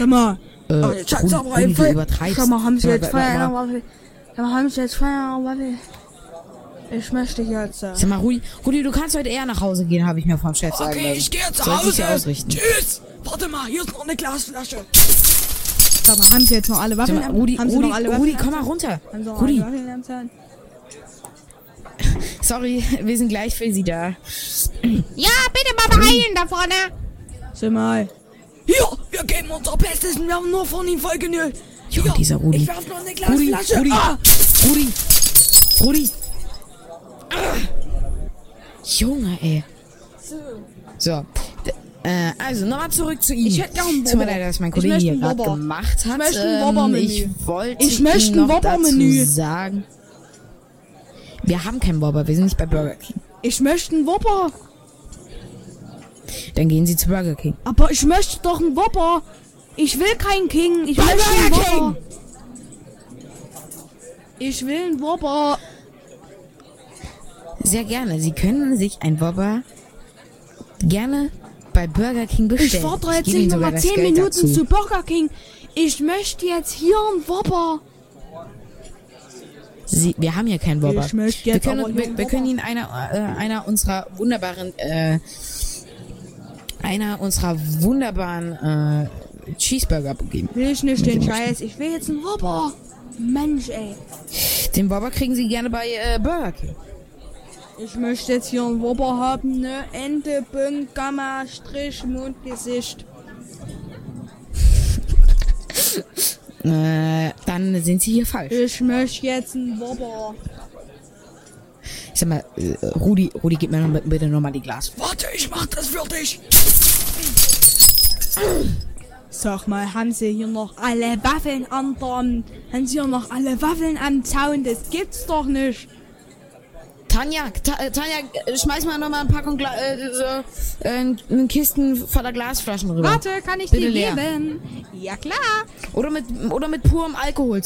Sag mal. Äh, Oh, jetzt Rudi, aber Rudi, du übertreibst. Sag mal, haben Sie jetzt Feierabend? Sag mal, haben Sie jetzt Feierabend? Ich möchte jetzt. Äh, Sag mal, Rudi, Rudi, du kannst heute eher nach Hause gehen, habe ich mir vom Chef sagen okay, lassen. ich gehe zu Soll Hause. ausrichten. Tschüss. Warte mal, hier ist noch eine Glasflasche. Sag mal, haben Sie jetzt noch alle Sag Waffeln? mal, Rudi, haben Sie Rudi, noch alle Rudi, Waffeln? komm mal runter. Haben Sie noch Rudi, sorry, wir sind gleich für Sie da. Ja, bitte mal beeilen da vorne. Sag mal. Hier, wir geben unser Bestes und wir haben nur von ihm voll genügt. Jo, Hier, dieser Rudi. Ich werf noch eine Rudi, Glasflasche. Rudi, Ah, Rudi, Rudi. Junge, ey. So. D- Äh, also, nochmal zurück zu ihm. Ich hätte gern Tut mir Wobber. leid, dass mein Kollege möchte hier gerade Wobber. gemacht hat. Ich möchte ein Ähm, Wobber-Menü. Ich wollte Ich möchte ein noch Wobber-Menü. sagen. Wir haben keinen Wobber, wir sind nicht bei Burger King. ich möchte einen Whopper. Dann gehen Sie zu Burger King. Aber ich möchte doch einen Whopper. Ich will keinen King. Ich möchte einen Whopper. Ich will einen Whopper. sehr gerne. Sie können sich ein Wobber gerne bei Burger King bestellen. Ich fahre jetzt nicht nochmal das 10 Geld Minuten dazu. zu Burger King. Ich möchte jetzt hier einen Whopper. Sie, wir haben hier keinen möchte wir können, wir, einen wir können Whopper. Ihnen einer, äh, einer unserer wunderbaren, äh, einer unserer wunderbaren äh, Cheeseburger geben. Will ich nicht den Scheiß. Ich will jetzt einen Whopper. Mensch, ey. Den Wobber kriegen Sie gerne bei äh, Burger King. Ich möchte jetzt hier einen Whopper haben, ne? Ende, Punkt, Gamma, Strich, Mund, Gesicht. Äh, dann sind Sie hier falsch. Ich möchte jetzt einen Whopper. Ich sag mal, äh, Rudi, Rudi, gib mir noch, bitte nochmal die Glas. Warte, ich mach das für dich. Sag mal, haben Sie hier noch alle Waffeln an der, haben Sie hier noch alle Waffeln am Zaun? Das gibt's doch nicht. Tanja, Ta äh, Tanja, äh, schmeiß mal nochmal eine Packung Gla äh, so, äh, einen Kisten voller Glasflaschen rüber. Warte, kann ich Bitte die leer. geben? Ja, klar. Oder mit, oder mit purem Alkohol.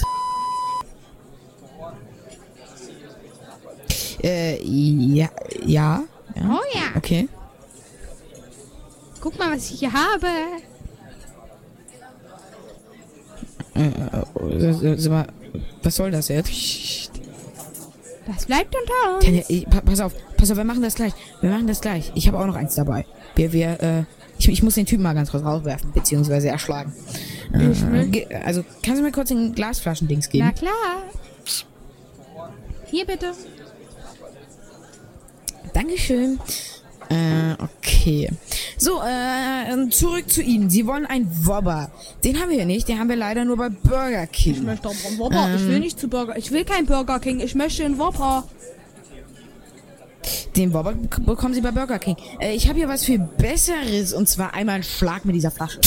Äh, ja, ja. ja. Oh ja. Okay. Guck mal, was ich hier habe. Äh, sag mal, was soll das jetzt? Das bleibt unter uns. Tanja, ich, pass auf, pass auf, wir machen das gleich. Wir machen das gleich. Ich habe auch noch eins dabei. Wir, wir, äh, ich, ich muss den Typen mal ganz kurz rauswerfen, beziehungsweise erschlagen. Äh, also, kannst du mir kurz den Glasflaschendings Na geben? klar. Hier bitte. Dankeschön. Äh, okay. So, äh, zurück zu Ihnen. Sie wollen einen Wobber. Den haben wir hier nicht, den haben wir leider nur bei Burger Ich King. möchte aber einen Whopper. Ich will nicht zu Burger. Ich will kein Burger King. Ich möchte einen Whopper. Den Wobber bekommen Sie bei Burger King. Äh, ich habe hier was viel Besseres und zwar einmal einen Schlag mit dieser Flasche.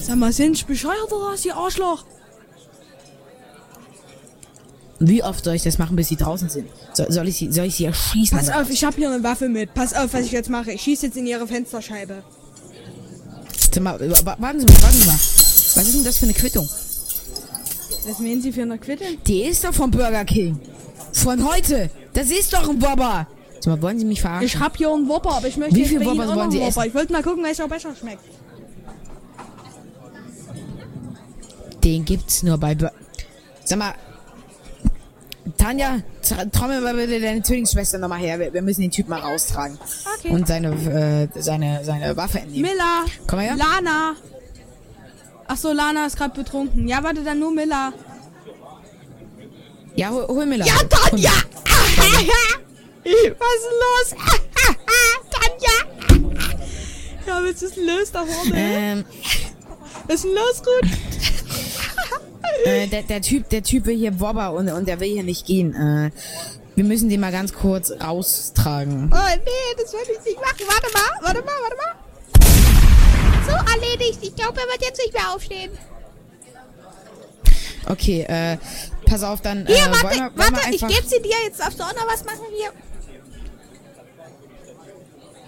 Sag mal, sind Sie bescheuert oder was, ihr Arschloch? Wie oft soll ich das machen, bis Sie draußen sind? So, soll ich Sie, soll ich Sie erschießen? Pass auf, ich habe hier eine Waffe mit. Pass auf, was ich jetzt mache. Ich schieße jetzt in Ihre Fensterscheibe. Sag mal, wa- wa- warten Sie mal, warten Sie mal. Was ist denn das für eine Quittung? Was meinen Sie für eine Quitte? Die ist doch vom Burger King. Von heute. Das ist doch ein Wobber. Sag mal, wollen Sie mich verarschen? Ich hab hier einen Whopper, aber ich möchte Wie viel noch wollen Sie einen Whopper. essen? Ich wollte mal gucken, welcher besser schmeckt. Den gibt's nur bei Bur Sag mal, Tanja, trommel mal bitte deine Zwillingsschwester nochmal her. Wir, wir müssen den Typ mal raustragen. Okay. Und seine, äh, seine, seine Waffe entnehmen. Miller. Komm mal her. Lana. Ach so, Lana ist gerade betrunken. Ja, warte, dann nur Miller. Ja, hol, hol Miller. Ja, Tanja! Was ist los? Tanja! Ja, was ist denn los da vorne? Ähm, Was ist denn los, Ruth? Äh, der, der Typ, der Typ will hier Wobber und, und der will hier nicht gehen. Äh, wir müssen den mal ganz kurz raustragen. Oh nee, das würde ich nicht machen. Warte mal, warte mal, warte mal. So, erledigt. Ich glaube, er wird jetzt nicht mehr aufstehen. Okay, äh, pass auf, dann, Hier, äh, warte, wollen wir, wollen warte, wir ich gebe sie dir. Jetzt darfst du auch noch was machen hier.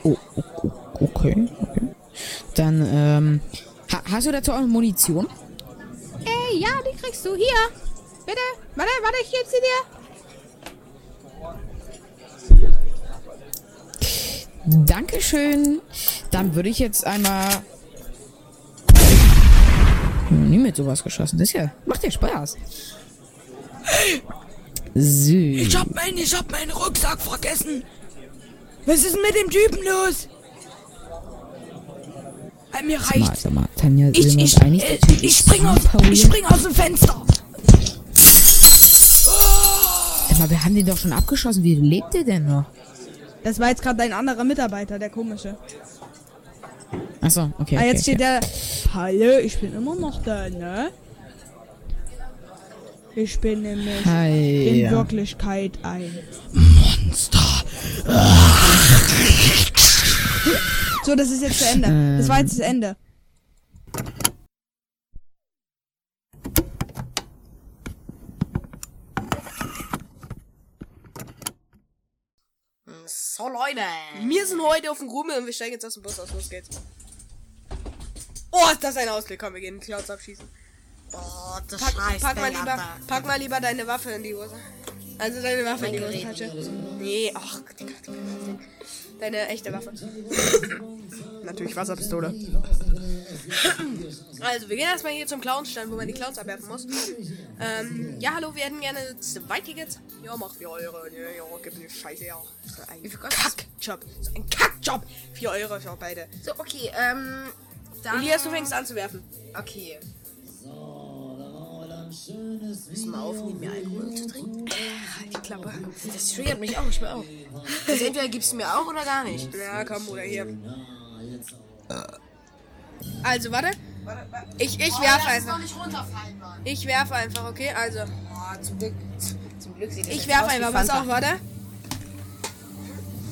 Oh, oh, oh, okay, okay. Dann, ähm, ha, hast du dazu auch Munition? Ey, ja, die kriegst du. Hier. Bitte. Warte, warte, ich gebe sie dir. Dankeschön. Dann würde ich jetzt einmal. Hm, Nie mit sowas geschossen. Das ist ja. Macht ja Spaß. So. Ich hab, mein, ich hab meinen Rucksack vergessen. Was ist denn mit dem Typen los? Äh, mir Sag mal, sag mal, Tanja, Ich, ich, einig? äh, ich spring aus, ich weird. spring aus dem Fenster. Sag mal, wir haben den doch schon abgeschossen. Wie lebt der denn noch? Das war jetzt gerade ein anderer Mitarbeiter, der komische. Achso, okay. ah, okay, jetzt steht okay. der. Hallo, ich bin immer noch da, ne? Ich bin nämlich Hi. in ja. Wirklichkeit ein. Monster. So, das ist jetzt zu Ende. Das war jetzt das Ende. So, Leute. Wir sind heute auf dem Rummel und wir steigen jetzt aus dem Bus aus. Los geht's. Oh, ist das ein Ausblick? Komm, wir gehen Clouds abschießen. Oh, das Pack, scheiß pack, mal lieber, pack mal lieber deine Waffe in die Hose. Also deine Waffe, Mein die falsche. Nee, ach, Digga, Digga, Digga. Deine echte Waffe. Natürlich Wasserpistole. Also, wir gehen erstmal hier zum Clownstand, wo man die Clowns abwerfen muss. Ähm, ja, hallo, wir hätten gerne zwei Tickets. Ja, mach 4 Euro. Ja, ja, gib mir Scheiße, ja. So ein? Kackjob. So ein Kackjob. 4 Euro für beide. So, okay, ähm. Dann, Elias, du fängst an zu werfen. Okay. Müssen wir aufnehmen, mir Alkohol zu trinken? Halt die Klappe. Das triggert mich auch, ich will auch. Also entweder gibst du mir auch oder gar nicht. Ja, komm, Bruder, hier. Also, warte. Ich, ich werfe einfach. Ich werfe einfach, okay? Also, Oh, zum Glück. Zum Glück sieht das ich werfe einfach. Pass auf, warte.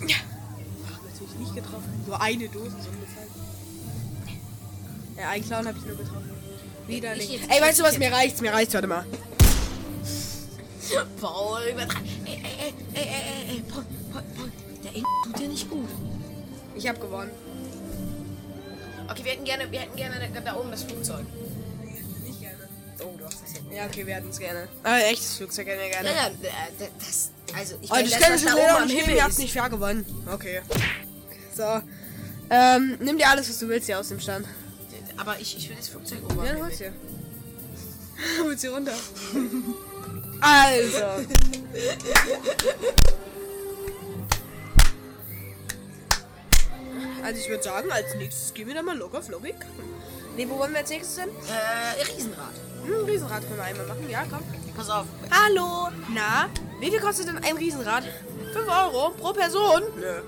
Ja. Natürlich nicht getroffen. Nur eine Dose so ungefähr. Ja, einen Clown habe ich nur getroffen. Ich jetzt, Ey, ich weißt du was? Mir reicht's, mir reicht's. Warte mal. Paul, übertreib. Ey, ey, ey, ey, ey, ey, Paul, Paul, Paul. Der In tut dir nicht gut. Ich habe gewonnen. Okay, wir hätten gerne, wir hätten gerne da, oben das Flugzeug. Nicht gerne. Oh, du hast das jetzt. Ja, okay, wir hätten es gerne. Aber ein echtes Flugzeug hätten wir gerne. Ja, ja, äh, das, also ich Oh, das kann was ich da schon oben am Himmel. Ihr habt nicht fair gewonnen. Okay. So. Ähm, nimm dir alles, was du willst hier aus dem Stand. Aber ich, ich will das Flugzeug am Ja, dann hol's dir. Hol's dir runter. Also. Also ich würde sagen, als nächstes gehen wir dann mal locker flockig. Ne, wo wollen wir als nächstes hin? Äh, Riesenrad. Hm, Riesenrad können wir einmal machen. Ja, komm. Pass auf. Hallo. Na, wie viel kostet denn ein Riesenrad? 5 Euro pro Person? Nö.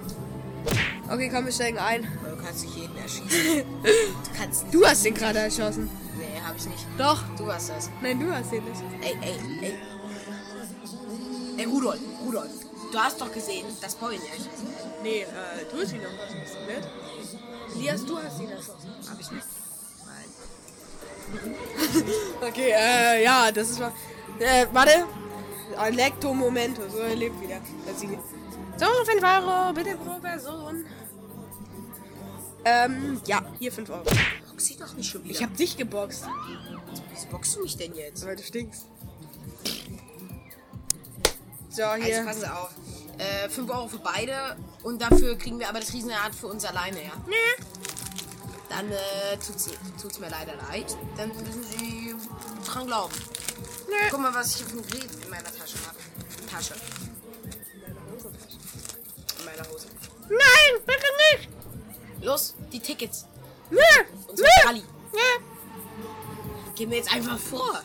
Okay, komm, wir steigen ein. Du kannst nicht jeden erschießen. Du kannst nicht. Du hast den gerade erschossen. Nee, hab ich nicht. Doch. Du hast das. Nein, du hast den nicht. Ey, ey, ey. Ey, Rudolf, Rudolf. Du hast doch gesehen, dass Paul ihn erschossen hat. Nee, äh, du hast ihn noch erschossen, ne? Elias, du hast ihn erschossen. Hab ich nicht. Okay, äh, ja, das ist mal. Äh, warte. Electo Momento, so er lebt wieder. Sie- So, 5 Euro, bitte pro Person. Ähm, ja, hier 5 Euro. Box sie doch nicht schon wieder. Ich hab dich geboxt, Wieso boxst du mich denn jetzt? weil du stinkst. So, Also hier. passen Sie auf. Äh, 5 Euro für beide und dafür kriegen wir aber das Riesenrad für uns alleine, ja? Nee. Dann äh, tut's, tut's mir leider leid. Dann müssen Sie dran glauben. Nee. Guck mal, was ich für ein Gerät in meiner Tasche habe. Tasche. In meiner Hose. Nein, bitte nicht! Los, die Tickets. Unsere Rallye. Gehen wir jetzt einfach vor.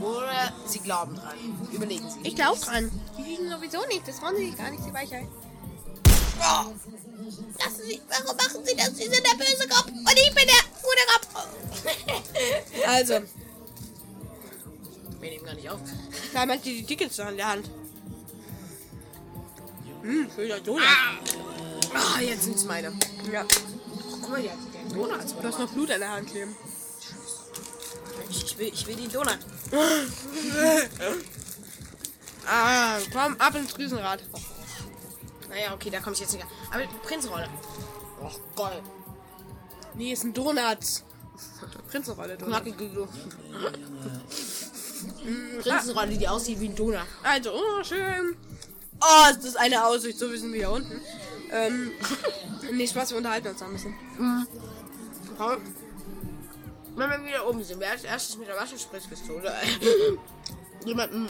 Oder Sie glauben dran. Überlegen Sie. Ich glaub dran. Die liegen sowieso nicht, das wollen sie sich gar nicht, die Weichheit. Lassen Sie, warum machen Sie das? Sie sind der böse Kopf und ich bin der gute Kopf. Also, Wir nehmen gar nicht auf. da haben die die Tickets noch in der Hand. Hm, schöner Donut. Ah, jetzt sind's meine. Ja, Guck mal, hier hat der Donuts. du hast noch Blut an der Hand kleben. Ich, ich, will, ich will den Donut. Ah, komm, ab ins Riesenrad. Naja, okay, da komme ich jetzt nicht an. Aber Prinzenrolle. Och, geil. Nee, ist ein Donut. Prinzenrolle Donut. Knackige Prinzenrolle, die aussieht wie ein Donut. Also, oh, schön. Oh, ist das eine Aussicht, so wie sind wir hier unten. Ähm, nee, Spaß, wir unterhalten uns noch ein bisschen. Paul, Wenn wir wieder oben sind, wer als erstes mit der Wasserspritzpistole jemanden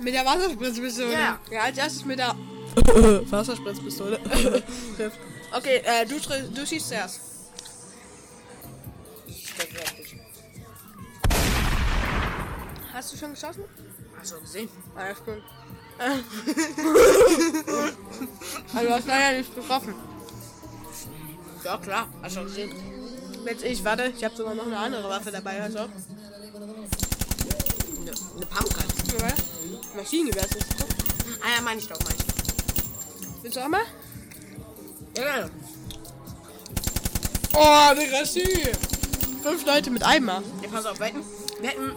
Mit der Wasserspritzpistole. Ja. Ja, als erstes mit der Wasserspritzpistole. okay, äh, du, du schießt zuerst. Hast du schon geschossen? Hast du gesehen? Ah, ist gut. Also, du hast leider nicht getroffen. Ja, klar. Hast du gesehen? Jetzt ich, warte, ich habe sogar noch eine andere Waffe dabei, also. Eine, eine Pumpgun. Ja, Maschinengewehr ist das. Ah ja, meine ich doch, meine ich doch. Willst du auch mal? Ja. Oh, Digga. Fünf Leute mit Eimer. Ja, pass auf, wetten. Wetten.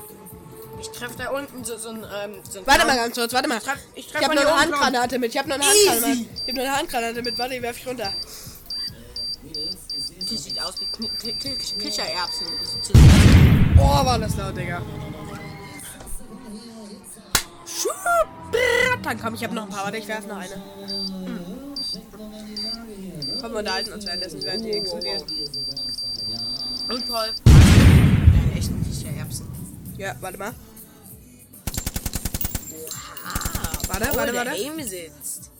Ich treffe da unten so, so ein. Ähm, so ein Warte mal ganz kurz, warte mal. Ich treff, ich treff Ich habe noch hier eine. Handgranate mit. Ich habe noch eine. Handgranate mit. Ich habe noch eine Handgranate mit. Warte, die werf ich runter. Die sieht aus wie Kichererbsen. Oh, war das laut, Digga. Dann komm, ich habe noch ein paar. Warte, ich werfe noch eine. Hm. Komm, wir unterhalten uns währenddessen, während die explodiert. Und Paul. Ja, echt ein Fischer Erbsen. Ja, warte mal. Warte, oh, warte, der warte. Aim sitzt.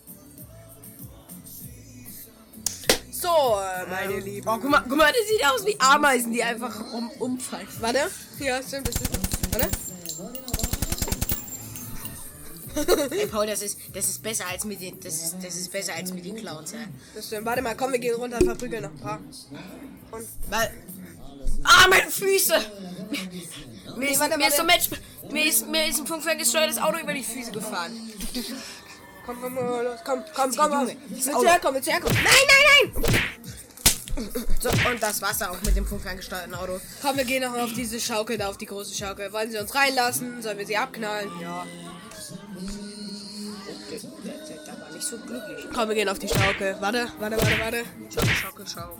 So, äh, meine Lieben. Oh, guck mal, guck mal, das sieht aus wie Ameisen, die einfach um, umfallen. Warte. Ja, stimmt, das stimmt. Warte. Ey, Paul, das ist, das ist besser als mit den, das ist, das ist besser als mit den Clowns, ja. Das stimmt. Warte mal, komm, wir gehen runter, verprügeln noch ein paar. Und Weil. Ah, meine Füße! Mir ist, mir, ist so. Match, mir, ist, mir ist ein funkferngesteuertes Auto über die Füße gefahren. komm, komm, komm. Komm, komm, Willst du herkommen? Willst du herkommen? Nein, nein, nein! So, und das Wasser auch mit dem funkferngesteuerten Auto. Komm, wir gehen noch auf diese Schaukel da, auf die große Schaukel. Wollen Sie uns reinlassen? Sollen wir sie abknallen? Ja. Der war nicht so glücklich. Komm, wir gehen auf die Schaukel. Warte, warte, warte, warte. Schau, schau, schau.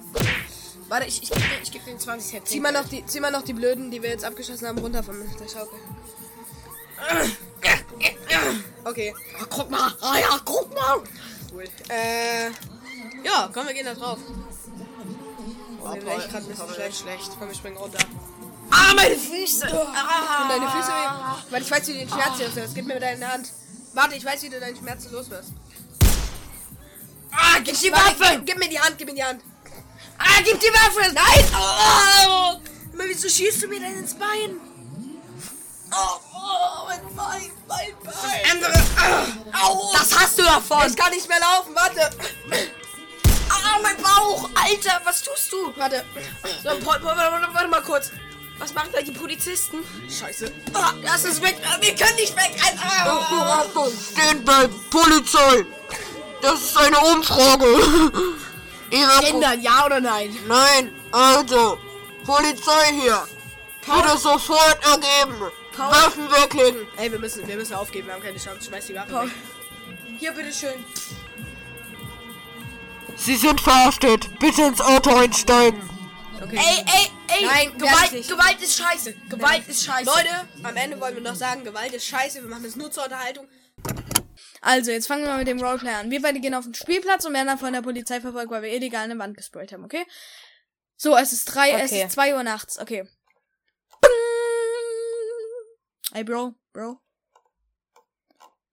Warte, ich, ich gebe dir, ich geb dir 20 Cent. Zieh mal, noch die, zieh mal noch die Blöden, die wir jetzt abgeschossen haben, runter von der Schaukel. Okay, Ah, guck mal. Ah ja, guck mal. cool. Äh, ja, komm, wir gehen da drauf. Oh, Oh, mir Paul, echt gerade ein bisschen schlecht. schlecht. Komm, wir springen runter. Ah, meine Füße. Tun Ah. deine Füße weh? Weil ich weiß, wie du den Schmerz los wirst. Gib mir deine Hand. Warte, ich weiß, wie du deinen Schmerz los wirst. Ah, gib die Waffe. Gib, gib mir die Hand, gib mir die Hand. Ah, gib die Waffe. Nein. Oh. Aber wieso schießt du mir denn ins Bein? Oh, oh mein Bein, mein Bein. Andere. Ah, au. Das hast du davon. Ich kann nicht mehr laufen, warte. Ah, mein Bauch. Alter, was tust du? Warte. So, warte, warte, warte mal kurz. Was machen da die Polizisten? Scheiße. Ah, lass es weg. Ah, Wir können nicht weg. Ah. Stehen bei Polizei. Das ist eine Umfrage. Ihre Kinder, ja oder nein? Nein, also, Polizei hier. Bitte sofort ergeben. Waffen weglegen. Ey, wir müssen, wir müssen aufgeben, wir haben keine Chance. Schmeiß die Waffe weg. Hier, bitteschön. Sie sind verhaftet. Bitte ins Auto einsteigen. Okay. Ey, ey, ey. Nein, Gewalt. Gewalt ist scheiße. Gewalt ist scheiße. Leute, am Ende wollen wir noch sagen, Gewalt ist scheiße, wir machen das nur zur Unterhaltung. Also, jetzt fangen wir mal mit dem Roleplay an. Wir beide gehen auf den Spielplatz und werden dann von der Polizei verfolgt, weil wir illegal eine Wand gesprayt haben, okay? So, es ist drei, es Okay. ist zwei Uhr nachts, okay. Ey, Bro, Bro.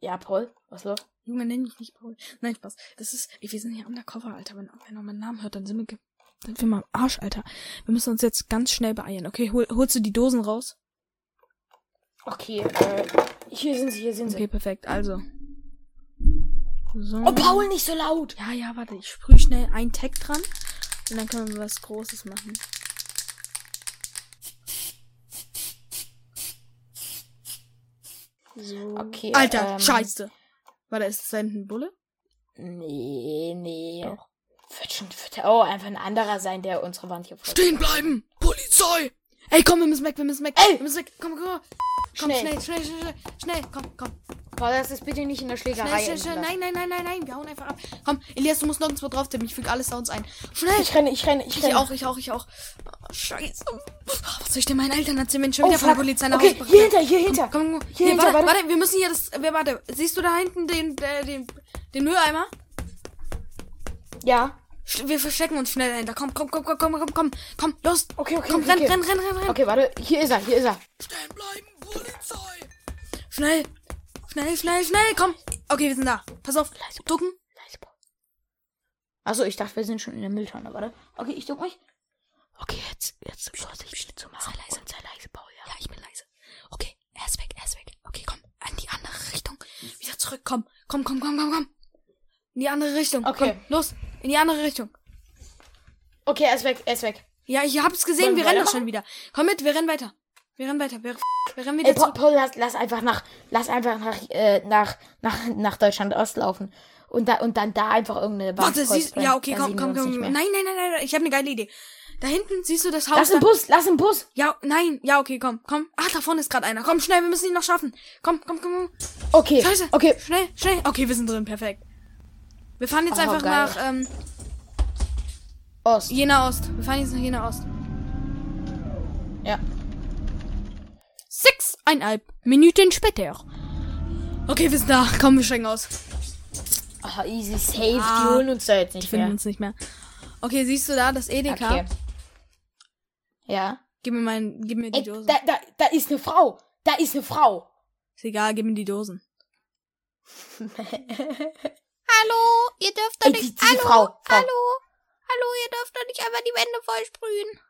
Ja, Paul, was los? Junge, nenn mich nicht Paul. Nein, Spaß. Das ist, ey, wir sind hier undercover, Alter. Wenn, wenn er meinen Namen hört, dann sind wir, dann sind wir am Arsch, Alter. Wir müssen uns jetzt ganz schnell beeilen, okay? Hol, holst du die Dosen raus? Okay, äh, hier sind sie, hier sind sie. Okay, perfekt. Also. So. Oh, Paul, nicht so laut! Ja, ja, warte, ich sprühe schnell einen Tag dran und dann können wir was Großes machen. So. Okay, Alter, ähm, scheiße. Warte, ist das ein Bulle? Nee, nee. Wird schon, wird oh, einfach ein anderer sein, der unsere Wand hier. Stehen bleiben! Polizei! Ey, komm, wir müssen weg, wir müssen weg. Ey! Wir müssen weg. Komm, komm, komm. Schnell, schnell, schnell, schnell. Schnell, komm, komm. Paul, das ist bitte nicht in der Schlägerei. Schnell, schnell, Nein, nein, nein, nein, nein. Wir hauen einfach ab. Komm, Elias, du musst nirgendwo drauf tippen. Ich füge alles Sounds ein. Schnell! Ich renne, ich renne, ich Ich renne. auch, ich auch, ich auch. Oh, scheiße. Was soll ich denn meinen Eltern erzählen, wenn ich schon Oh, wieder von der. Polizei nach Okay, Hause hier hinter, hier hinter. Komm, komm, komm. Hier Hier, hinter, warte, warte. warte, wir müssen hier das. äh, Warte, siehst du da hinten den, äh, den, den Mülleimer? Ja. Wir verstecken uns schnell dahinter. Komm, komm, komm, komm, komm, komm, komm, komm, los. Okay, okay, Komm, okay, renn, okay. renn, renn, renn, renn. Okay, warte, hier ist er, hier ist er. Stehen bleiben, Polizei. Schnell, schnell, schnell, schnell, komm. Okay, wir sind da. Pass auf, ducken. Leise. Achso, ich dachte, wir sind schon in der Mülltonne, warte. Okay, ich duck mich. Okay, jetzt, jetzt Vorsicht zu machen. Sei leise, sei leise, Paul, ja. Ja, ich bin leise. Okay, er ist weg, er ist weg. Okay, komm, in die andere Richtung. Wieder zurück, komm. Komm, komm, komm, komm, komm. In die andere Richtung. Okay. Komm, los, in die andere Richtung. Okay, er ist weg, er ist weg. Ja, ich hab's gesehen, Wollen wir wir rennen doch schon wieder. Komm mit, wir rennen weiter. Wir rennen weiter, wir, wir rennen wieder Ey, Paul. Paul lass, lass einfach nach, lass einfach nach, äh, nach, nach, nach Deutschland Ost laufen. Und da, und dann da einfach irgendeine Wand Warte, siehst. Ja, okay, komm, komm, komm. Nein, nein, nein, nein, ich habe eine geile Idee. Da hinten siehst du das Haus. Lass einen da? Bus, lass einen Bus. Ja, nein, ja, okay, komm, komm. Ah, da vorne ist gerade einer. Komm, schnell, wir müssen ihn noch schaffen. Komm, komm, komm, komm. Okay, Scheiße. okay. Schnell, schnell. Okay, wir sind drin, perfekt. Wir fahren jetzt Oh, einfach geil. nach ähm, Ost. Jena Ost. Wir fahren jetzt nach Jena Ost. Ja. Sechseinhalb Minuten später. Okay, wir sind da. Komm, wir steigen aus. Ah, easy, safe. Ah. die holen uns da jetzt nicht Finden mehr. uns nicht mehr. Okay, siehst du da das Edeka? Okay. Ja. Gib mir mein, gib mir die Ey, Dosen. da, da, da ist eine Frau. Da ist eine Frau. Ist egal, gib mir die Dosen. Hallo, ihr dürft doch Ey, nicht. die- diese hallo, Frau, Frau. hallo, hallo, ihr dürft doch nicht einfach die Wände vollsprühen.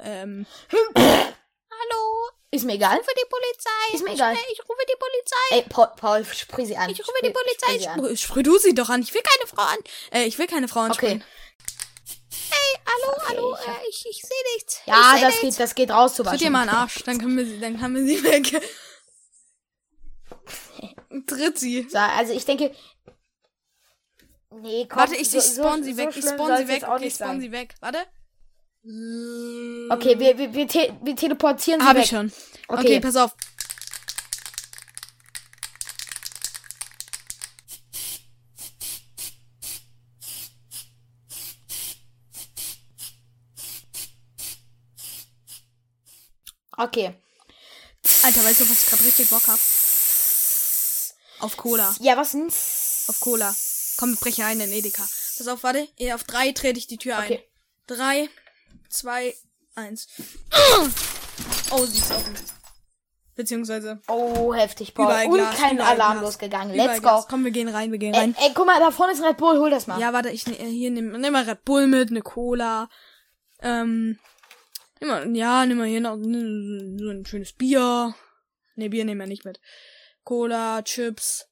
Ähm, Hallo, Ist mir egal. ich rufe die Polizei. Ist mir egal. Ich, ich rufe die Polizei. Ey, Paul, Paul sprich sie an. Ich rufe die Polizei. Sprich sprüh, sprüh du sie doch an. Ich will keine Frau an. Äh, ich will keine Frau ansprechen. Okay. Hey, hallo, Okay, hallo, ich hab- äh, ich, ich sehe nichts. Ja, ich seh das nichts. geht, das geht raus zu Tritt ihr mal einen Arsch, dann können wir sie, dann haben wir sie weg. Tritt sie. So, also ich denke. Nee, komm. Warte, ich, ich so- spawn so- sie so weg. Ich spawn sie weg. ich spawn sein. sie weg. Warte. Okay, wir, wir, wir, te wir teleportieren sie Hab weg. ich schon. Okay. Okay, pass auf. Okay. Alter, weißt du, was ich gerade richtig Bock hab? Auf Cola. Ja, was denn? Auf Cola. Komm, ich breche ein in Edeka. Pass auf, warte. Auf drei trete ich die Tür ein. Okay. Drei, zwei, eins. Oh, sie ist offen. Beziehungsweise Oh, heftig, Paul. überall Und Glas. kein Alarm Glas. losgegangen. Überall Let's Glas. go. Komm, wir gehen rein, wir gehen Ey, rein. ey, guck mal, da vorne ist Red Bull. Hol das mal. Ja, warte, ich ne, hier nimm, nimm mal Red Bull mit, eine Cola. Ähm, nimm mal, ja, nimm mal hier noch n- so ein schönes Bier. Ne, Bier nehmen wir nicht mit. Cola, Chips.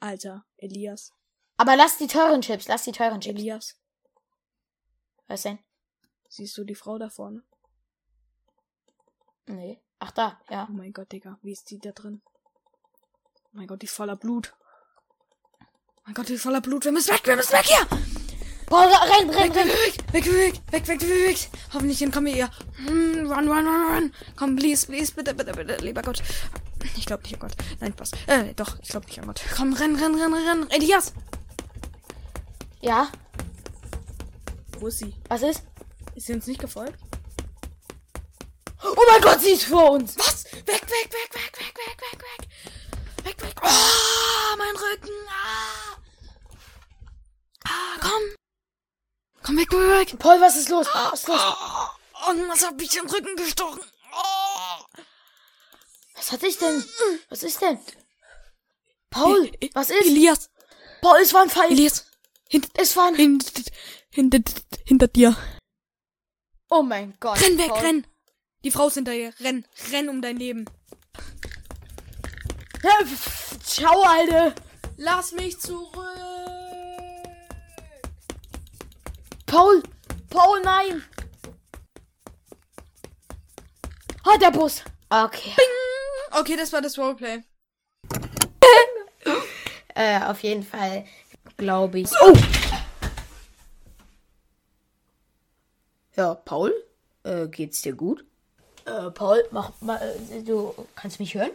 Alter, Elias. Aber lass die teuren Chips. Lass die teuren Chips. Elias, Was denn? siehst du die Frau da vorne? Nee. Ach, da. Ja. Oh mein Gott, Digga, wie ist die da drin? Oh mein Gott, die ist voller Blut. Oh mein Gott, die ist voller Blut. Wir müssen weg, wir müssen weg hier! Paul, renn, renn, renn. Weg, weg, weg, weg, weg, weg, weg. Hoffentlich entkommen wir ihr. Hm, Run, run, run, run. Komm, please, please, bitte, bitte, bitte, lieber Gott. Ich glaube nicht an Gott. Nein, Spaß. Äh, doch, ich glaube nicht an Gott. Komm, renn, renn, renn, renn. Elias! Ja. Wo ist sie? Was ist? Ist sie uns nicht gefolgt? Oh mein Gott, sie ist vor uns. Was? Weg, weg, weg, weg, weg, weg, weg, weg. Weg, weg. Oh, mein Rücken. Ah. Ah, komm. Komm weg, weg, weg. Paul, was ist los? Was ist los? Oh, und was hab ich den Rücken gestochen? Oh. Was hatte ich denn? Was ist denn? Paul, was ist? Elias. Paul, es war ein Pfeil. Elias. Hint, Es war ein... hinter, hinter, hinter dir. Oh mein Gott. Renn weg, Paul. renn. Die Frau ist hinter dir. Renn. Renn um dein Leben. Ciao, Alter. Lass mich zurück. Paul. Paul, nein. Ah, der Bus. Okay. Okay, das war das Roleplay. Äh, auf jeden Fall glaube ich. Oh! Ja, Paul, äh, geht's dir gut? Äh, Paul, mach mal, äh, du kannst mich hören?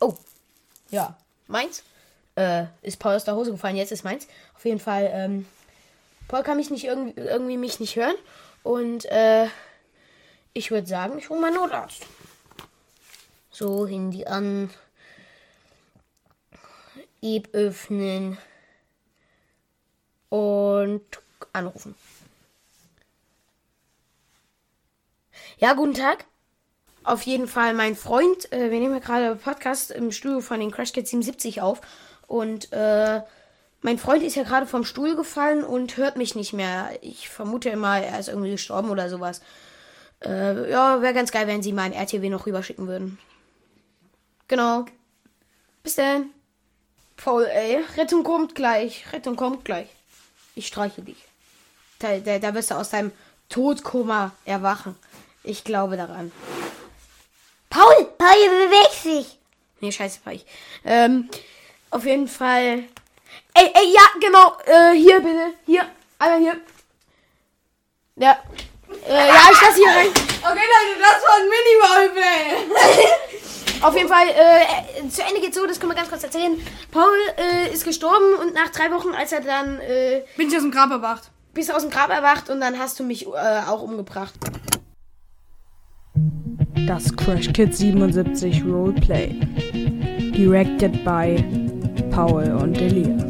Oh, ja, meins. Äh, ist Paul aus der Hose gefallen, jetzt ist meins. Auf jeden Fall, ähm, Paul kann mich nicht irgendwie, irgendwie mich nicht hören. Und, äh, ich würde sagen, ich hole meinen Notarzt. So, Handy an. Eb öffnen. Und anrufen. Ja, guten Tag. Auf jeden Fall mein Freund, äh, wir nehmen ja gerade Podcast im Studio von den Crash Kids 77 auf. Und äh, mein Freund ist ja gerade vom Stuhl gefallen und hört mich nicht mehr. Ich vermute immer, er ist irgendwie gestorben oder sowas. Äh, ja, wäre ganz geil, wenn Sie meinen RTW noch rüberschicken würden. Genau. Bis dann. Paul, ey. Rettung kommt gleich. Rettung kommt gleich. Ich streiche dich. Da, da, da wirst du aus deinem Todkoma erwachen. Ich glaube daran. Paul! Paul, beweg dich! Nee, scheiße, war ich. Ähm, auf jeden Fall. Ey, ey, ja, genau. Äh, hier bitte. Hier. Einmal hier. Ja. Äh, ja, ich lasse hier rein. Okay, Leute, das war ein Mini-Roleplay. Auf jeden Fall, äh, zu Ende geht's so, das können wir ganz kurz erzählen. Paul äh, ist gestorben und nach drei Wochen, als er dann äh, Bin ich aus dem Grab erwacht. bist du aus dem Grab erwacht und dann hast du mich äh, auch umgebracht. das Crash Kids 77 Roleplay. Directed by Paul und Elias.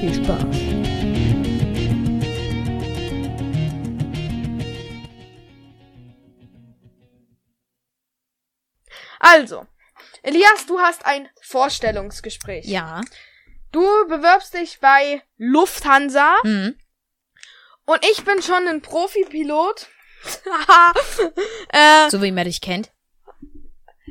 Viel Spaß. Also, Elias, du hast ein Vorstellungsgespräch. Ja. Du bewirbst dich bei Lufthansa Mhm. und ich bin schon ein Profipilot. äh, So wie man dich kennt.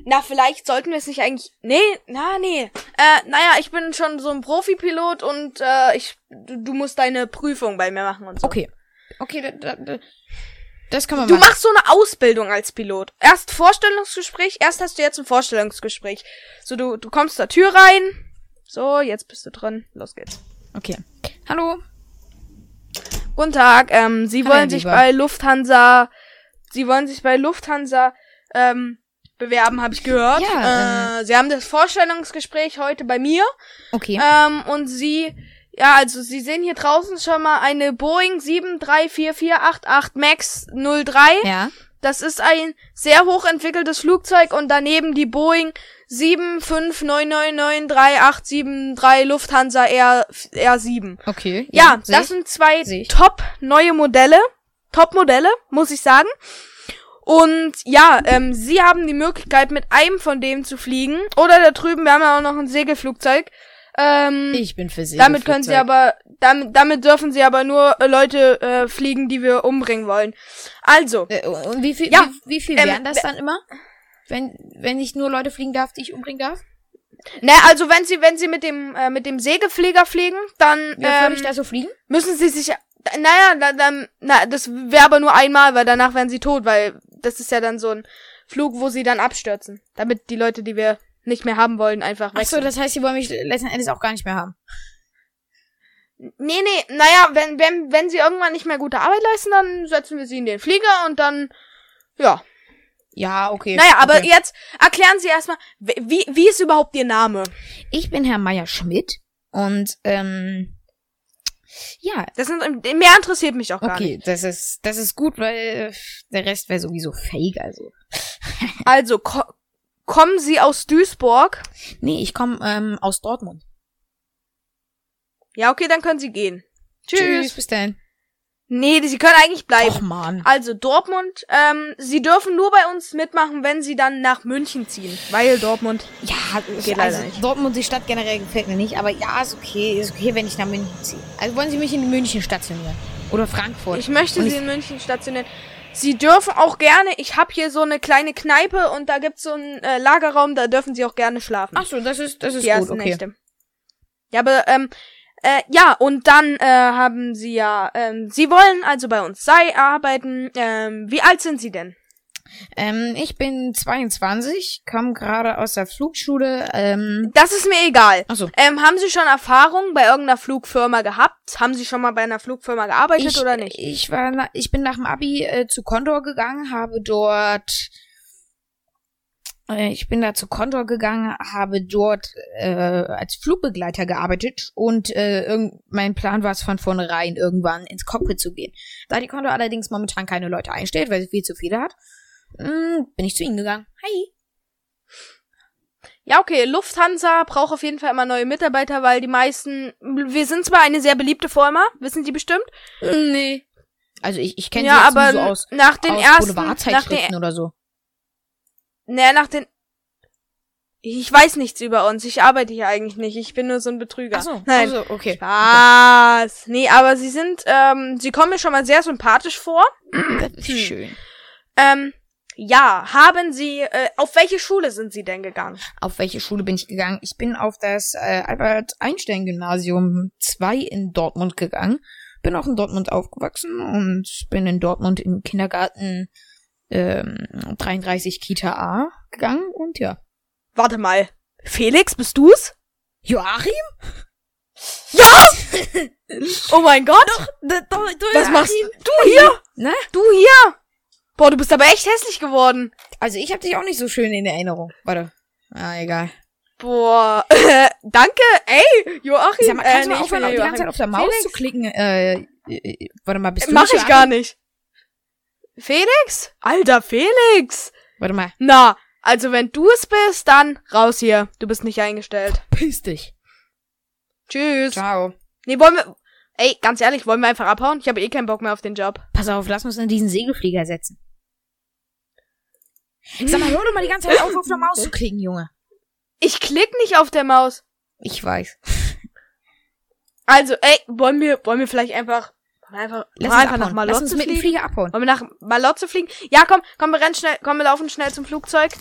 na, vielleicht sollten wir es nicht eigentlich. Nee, na, nee. Äh, naja, ich bin schon so ein Profipilot und äh, ich, du, du musst deine Prüfung bei mir machen und so. Okay. Okay, da, da, da, das kann man Du machen. machst so eine Ausbildung als Pilot. Erst Vorstellungsgespräch, erst hast du jetzt ein Vorstellungsgespräch. So, du, du kommst zur Tür rein. So, jetzt bist du drin. Los geht's. Okay. Hallo. Guten Tag, ähm, Sie Hallo, wollen sich Lieber. bei Lufthansa, Sie wollen sich bei Lufthansa, ähm, bewerben, habe ich gehört. Ja, äh, Sie haben das Vorstellungsgespräch heute bei mir. Okay. Ähm, und Sie, ja, also Sie sehen hier draußen schon mal eine Boeing 7344888 MAX 03. ja. Das ist ein sehr hochentwickeltes Flugzeug und daneben die Boeing 759993873 Lufthansa R, R7. Okay. Ja, seh das sind zwei top neue Modelle. Top Modelle, muss ich sagen. Und ja, ähm, sie haben die Möglichkeit, mit einem von denen zu fliegen. Oder da drüben, wir haben ja auch noch ein Segelflugzeug. Ähm, Ich bin für Sie. damit können sie aber, damit, damit dürfen sie aber nur äh, Leute äh, fliegen, die wir umbringen wollen. Also, Äh, und wie viel, Ja, wie, wie viel ähm, wären das dann immer? Wenn, wenn ich nur Leute fliegen darf, die ich umbringen darf? ne, also wenn sie, wenn sie mit dem, äh, mit dem Segelflieger fliegen, dann würde ähm, ich da so fliegen? müssen sie sich, naja, dann, dann na, das wäre aber nur einmal, weil danach wären sie tot, weil das ist ja dann so ein Flug, wo sie dann abstürzen, damit die Leute, die wir nicht mehr haben wollen, einfach Ach so, wechseln. das heißt, sie wollen mich letzten Endes auch gar nicht mehr haben. nee, nee, naja, wenn, wenn, wenn sie irgendwann nicht mehr gute Arbeit leisten, dann setzen wir sie in den Flieger und dann, ja. Ja, okay. Naja, aber okay. jetzt erklären Sie erstmal, wie, wie ist überhaupt Ihr Name? Ich bin Herr Meier Schmidt und ähm, ja, Das sind, mehr interessiert mich auch gar okay, nicht. das ist das ist gut, weil der Rest wäre sowieso fake, also. Also, ko kommen Sie aus Duisburg? Nee, ich komme ähm, aus Dortmund. Ja, okay, dann können Sie gehen. Tschüss. bis dann. Nee, Sie können eigentlich bleiben. Och man. Also Dortmund, ähm, Sie dürfen nur bei uns mitmachen, wenn Sie dann nach München ziehen, weil Dortmund. Ja, Geht also leider nicht. Dortmund, die Stadt generell gefällt mir nicht, aber ja, ist okay, ist okay, wenn ich nach München ziehe. Also wollen Sie mich in München stationieren? Oder Frankfurt? Ich möchte Und Sie in München stationieren. Sie dürfen auch gerne. Ich habe hier so eine kleine Kneipe und da gibt's so einen äh, Lagerraum, da dürfen Sie auch gerne schlafen. Ach so, das ist das ist die gut, okay. Nächte. Ja, aber ähm, äh, ja, und dann äh, haben Sie ja, ähm, Sie wollen also bei uns sei arbeiten. Ähm, wie alt sind Sie denn? Ähm, ich bin 22, komme gerade aus der Flugschule. Ähm, Das ist mir egal. ach so. Ähm, haben Sie schon Erfahrung bei irgendeiner Flugfirma gehabt? Haben Sie schon mal bei einer Flugfirma gearbeitet ich, oder nicht? Ich war, ich bin nach dem Abi äh, zu Condor gegangen, habe dort, äh, ich bin da zu Condor gegangen, habe dort äh, als Flugbegleiter gearbeitet und äh, mein Plan war es von vornherein irgendwann ins Cockpit zu gehen. Da die Condor allerdings momentan keine Leute einstellt, weil sie viel zu viele hat, bin ich zu ihnen gegangen. Hi. Ja, okay, Lufthansa braucht auf jeden Fall immer neue Mitarbeiter, weil die meisten, wir sind zwar eine sehr beliebte Firma, wissen Sie bestimmt? Nee. Also ich, ich kenne Ja, sie aber so aus, nach den aus ersten, nach den, oder so. naja, nach den, ich weiß nichts über uns, ich arbeite hier eigentlich nicht, ich bin nur so ein Betrüger. Ach so, Nein. also, okay. Was? Nee, aber sie sind, ähm, sie kommen mir schon mal sehr sympathisch vor. Das ist schön. Ähm, ja, haben sie, äh, auf welche Schule sind sie denn gegangen? Auf welche Schule bin ich gegangen? Ich bin auf das äh, Albert-Einstein-Gymnasium 2 in Dortmund gegangen. Bin auch in Dortmund aufgewachsen und bin in Dortmund im Kindergarten ähm, 33 Kita A gegangen und ja. Warte mal. Felix, bist du's? Joachim? Ja! oh mein Gott! Da, da, da, Was machst du hier? Ne? Du hier? Boah, du bist aber echt hässlich geworden. Also ich habe dich auch nicht so schön in Erinnerung. Warte. Ah, egal. Boah, äh, danke, ey, Joachim. Sag mal, kannst äh, du mal ich bin aufhören, die ganze Zeit auf der Maus Felix? zu klicken? Äh, äh, warte mal, bist du Mach ich gar nicht. Felix? Alter, Felix! Warte mal. Na, also wenn du es bist, dann raus hier. Du bist nicht eingestellt. Piss dich. Tschüss. Ciao. Nee, wollen wir. Ey, ganz ehrlich, wollen wir einfach abhauen? Ich habe eh keinen Bock mehr auf den Job. Pass auf, lass uns in diesen Segelflieger setzen. Sag mal, hör doch mal die ganze Zeit auf, auf der Maus zu kriegen, Junge. Ich klick nicht auf der Maus. Ich weiß. Also, ey, wollen wir, wollen wir vielleicht einfach, einfach, Lass einfach nach abhauen. Lass uns Malotze mit dem fliegen? Flieger abhauen. Wollen wir nach Malotze fliegen? Ja, komm, komm, wir rennen schnell, komm, wir laufen schnell zum Flugzeug.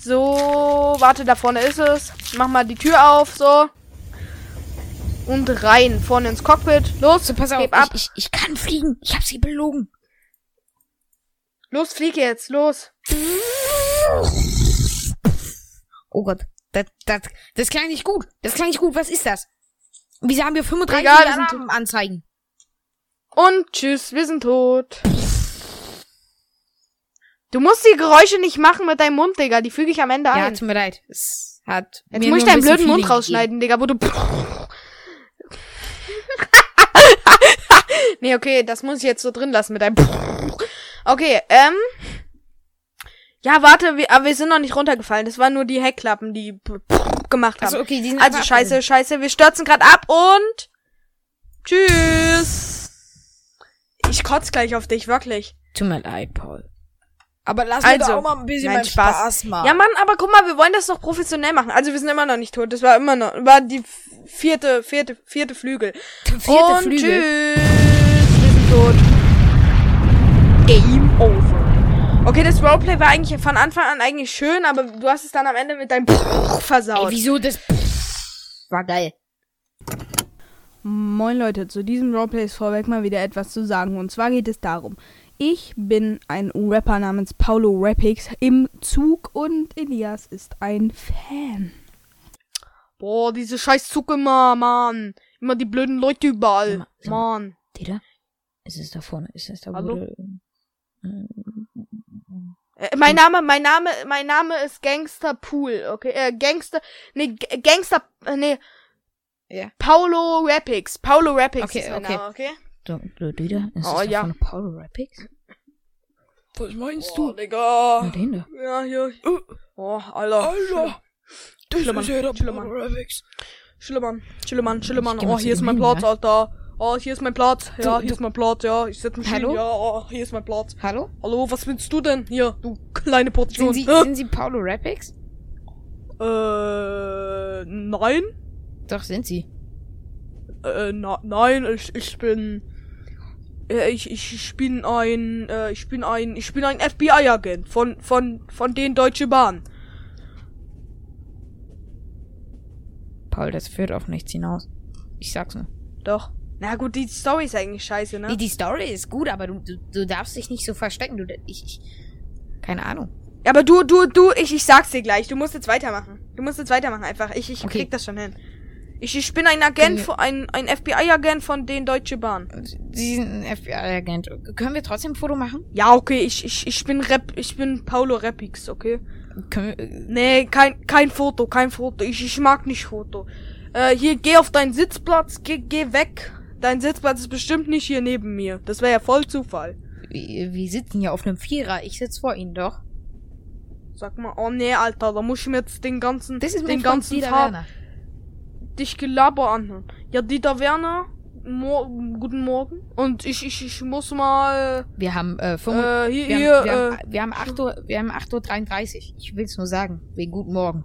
So, warte, da vorne ist es. Mach mal die Tür auf, so. Und rein, vorne ins Cockpit. Los, So, pass auf, ab. ich, ich, ich kann fliegen. Ich hab sie belogen. Los, flieg jetzt, los. Oh Gott. Das, das, das klang nicht gut. Das klang nicht gut. Was ist das? Wieso haben wir 35 Egal, Alarmanzeigen? Und tschüss, wir sind tot. Du musst die Geräusche nicht machen mit deinem Mund, Digga. Die füge ich am Ende Ja, ein. tut mir leid. Es hat Jetzt mir muss ich deinen blöden Mund rausschneiden, Digga, wo du. nee, okay, das muss ich jetzt so drin lassen mit deinem. Okay, ähm. Ja, warte, wir, aber wir sind noch nicht runtergefallen. Das waren nur die Heckklappen, die gemacht haben. Also, okay, die sind Also scheiße, scheiße, wir stürzen gerade ab und tschüss. Ich kotz gleich auf dich, wirklich. Tut mir leid, Paul. Aber lass Also, mir doch auch mal ein bisschen nein, Spaß. Spaß, machen. Ja, Mann, aber guck mal, wir wollen das noch professionell machen. Also wir sind immer noch nicht tot. Das war immer noch, war die vierte, vierte, vierte Flügel. Vierte und Flügel. tschüss. Wir sind tot. Over. Okay, das Roleplay war eigentlich von Anfang an eigentlich schön, aber du hast es dann am Ende mit deinem versaut. Ey, wieso das war geil. Moin Leute, zu diesem Roleplay ist vorweg mal wieder etwas zu sagen. Und zwar geht es darum, ich bin ein Rapper namens Paulo Rappix im Zug und Elias ist ein Fan. Boah, diese scheiß Zug immer, Mann. Immer die blöden Leute überall. Mann. Dieter? Ist es da vorne? Ist es da Hallo? wo du- Äh, mein Name, mein Name, mein Name ist Gangster Pool, okay? Äh, Gangster, nee, G Gangster, äh, nee. Ja. Paulo Rappix. Paulo Rappix Okay, ist mein okay. Name, okay? Du, du, Dieter? Ist Oh, es da ja. vorne Paulo Rappix? Was meinst Oh, Digga. Na, den da. Ja, hier. Oh, Alter. Alter, das Schlimmer, ist ja der schlimmer. Schillemann. Ich geh mal Oh, hier ist mein Platz, ja? Alter. Oh, hier ist mein Platz. Ja, Du- hier du- ist mein Platz, ja. Ich setz mich Hallo? hin. Ja, oh, hier ist mein Platz. Hallo? Hallo, was willst du denn? Hier, du kleine Portion. Sind Sie, Hä? sind Sie Paulo Rappix? Äh, nein. Doch, sind Sie. Äh, na, nein, ich, ich bin. Äh, ich, ich, ich bin ein, äh, ich bin ein, ich bin ein FBI-Agent von, von, von den Deutsche Bahn. Paul, das führt auf nichts hinaus. Ich sag's nur. Doch. Na gut, die Story ist eigentlich scheiße, ne? Nee, die Story ist gut, aber du, du, du darfst dich nicht so verstecken. Du, ich, ich, keine Ahnung. Ja, aber du, du, du, ich, ich sag's dir gleich. Du musst jetzt weitermachen. Du musst jetzt weitermachen einfach. Ich, ich Okay. krieg das schon hin. Ich, ich bin ein Agent, von, ein, ein FBI-Agent von den Deutsche Bahn. Sie sind ein FBI-Agent. Können wir trotzdem ein Foto machen? Ja, okay, ich, ich, ich bin Rap, ich bin Paulo Rappix, okay? Können wir, äh, Nee, kein, kein Foto, kein Foto. Ich, ich mag nicht Foto. Äh, hier, geh auf deinen Sitzplatz, geh, geh weg. Dein Sitzplatz ist bestimmt nicht hier neben mir. Das wäre ja voll Zufall. wir, wir sitzen hier auf einem Vierer. Ich sitz vor Ihnen doch. Sag mal, oh nee, Alter, da muss ich mir jetzt den ganzen, Das ist den ganzen Dieter Tag Werner. dich Gelaber anhören. Ja, Dieter Werner, Mor guten Morgen. Und ich, ich, ich muss mal, Wir haben, äh, 5, äh, hier, wir, hier, haben, wir, äh, haben, wir haben 8 Uhr, wir haben 8 Uhr 33. Ich will's nur sagen. Wegen Guten Morgen.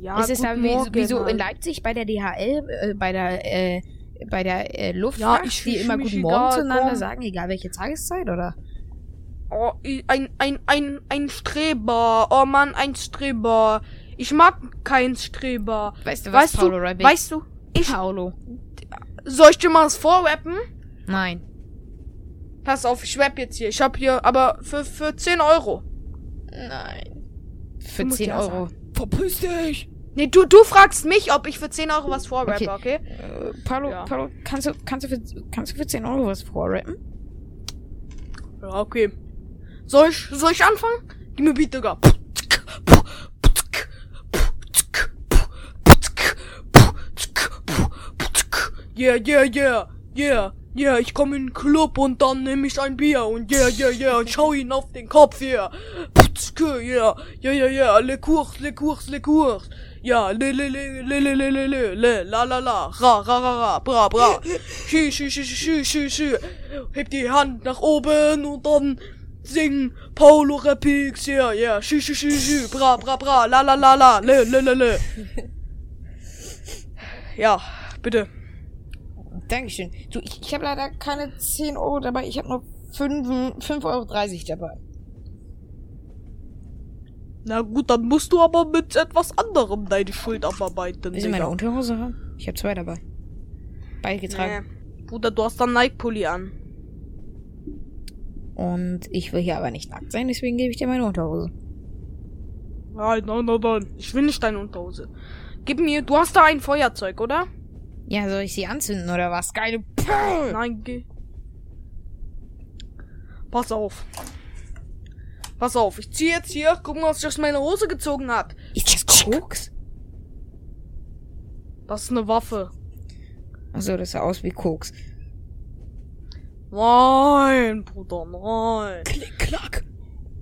Ja, ist es da guten wie, Morgen, wie so in. Leipzig bei der DHL, äh, bei der, äh, bei der äh, Luftfahrt, Ja, ich- die ich- immer Guten Morgen zueinander sagen, egal welche Tageszeit, oder? Oh, ein, ein, ein, ein Streber. Oh Mann, ein Streber. Ich mag keinen Streber. Weißt du was, Weißt Paulo du, Rabbit? weißt du, ich, Paulo. soll ich dir mal was vorrappen? Nein. Pass auf, ich rap jetzt hier. Ich hab hier, aber für, für 10 Euro. Nein. Für Du musst 10 ja Euro. Verpiss dich! Nee, du, du fragst mich, ob ich für 10 Euro was vorrappe, okay? Äh, Paulo, Ja. Paulo, kannst du, kannst du für, kannst du für 10 Euro was vorrappen? Ja, okay. Soll ich, soll ich anfangen? Gib mir Beat, Digga. Yeah, yeah, yeah, yeah, Ja, ich komme in den Club und dann nehme ich ein Bier und ja, ja, ja, und schau ihn auf den Kopf, ja. Putzke, ja, ja, ja, ja, le cours, le cours, le cours. Ja, le, le, le, le, le, le, le, le, le, la, la, la, ra, ra, ra, ra, bra, bra. Schü, schü, schü, schü, schü, schü. Heb die Hand nach oben und dann sing Paulo Repix, ja, ja, schü, schü, schü, schü, bra, bra, bra, la, la, la, la, le, le, le, le. Ja, bitte. Dankeschön. Du, ich, ich habe leider keine 10 Euro dabei, ich habe nur 5,30 Euro dabei. Na gut, dann musst du aber mit etwas anderem deine Schuld abarbeiten. Willst du meine. Unterhose haben? Ich habe zwei dabei. Beide getragen. Nee. Bruder, du hast dann Nike-Pulli an. Und ich will hier aber nicht nackt sein, deswegen gebe ich dir meine Unterhose. Nein, nein, nein, nein. Ich will nicht deine Unterhose. Gib mir, du hast da ein Feuerzeug, oder? Ja, soll ich sie anzünden oder was? Geile P Nein, geh. Pass auf. Pass auf, ich zieh jetzt hier, guck mal, was ich aus meiner Hose gezogen hab. Ist das Koks? Das ist eine Waffe. Achso, das sah aus wie Koks. Nein, Bruder, nein. Klick, klack.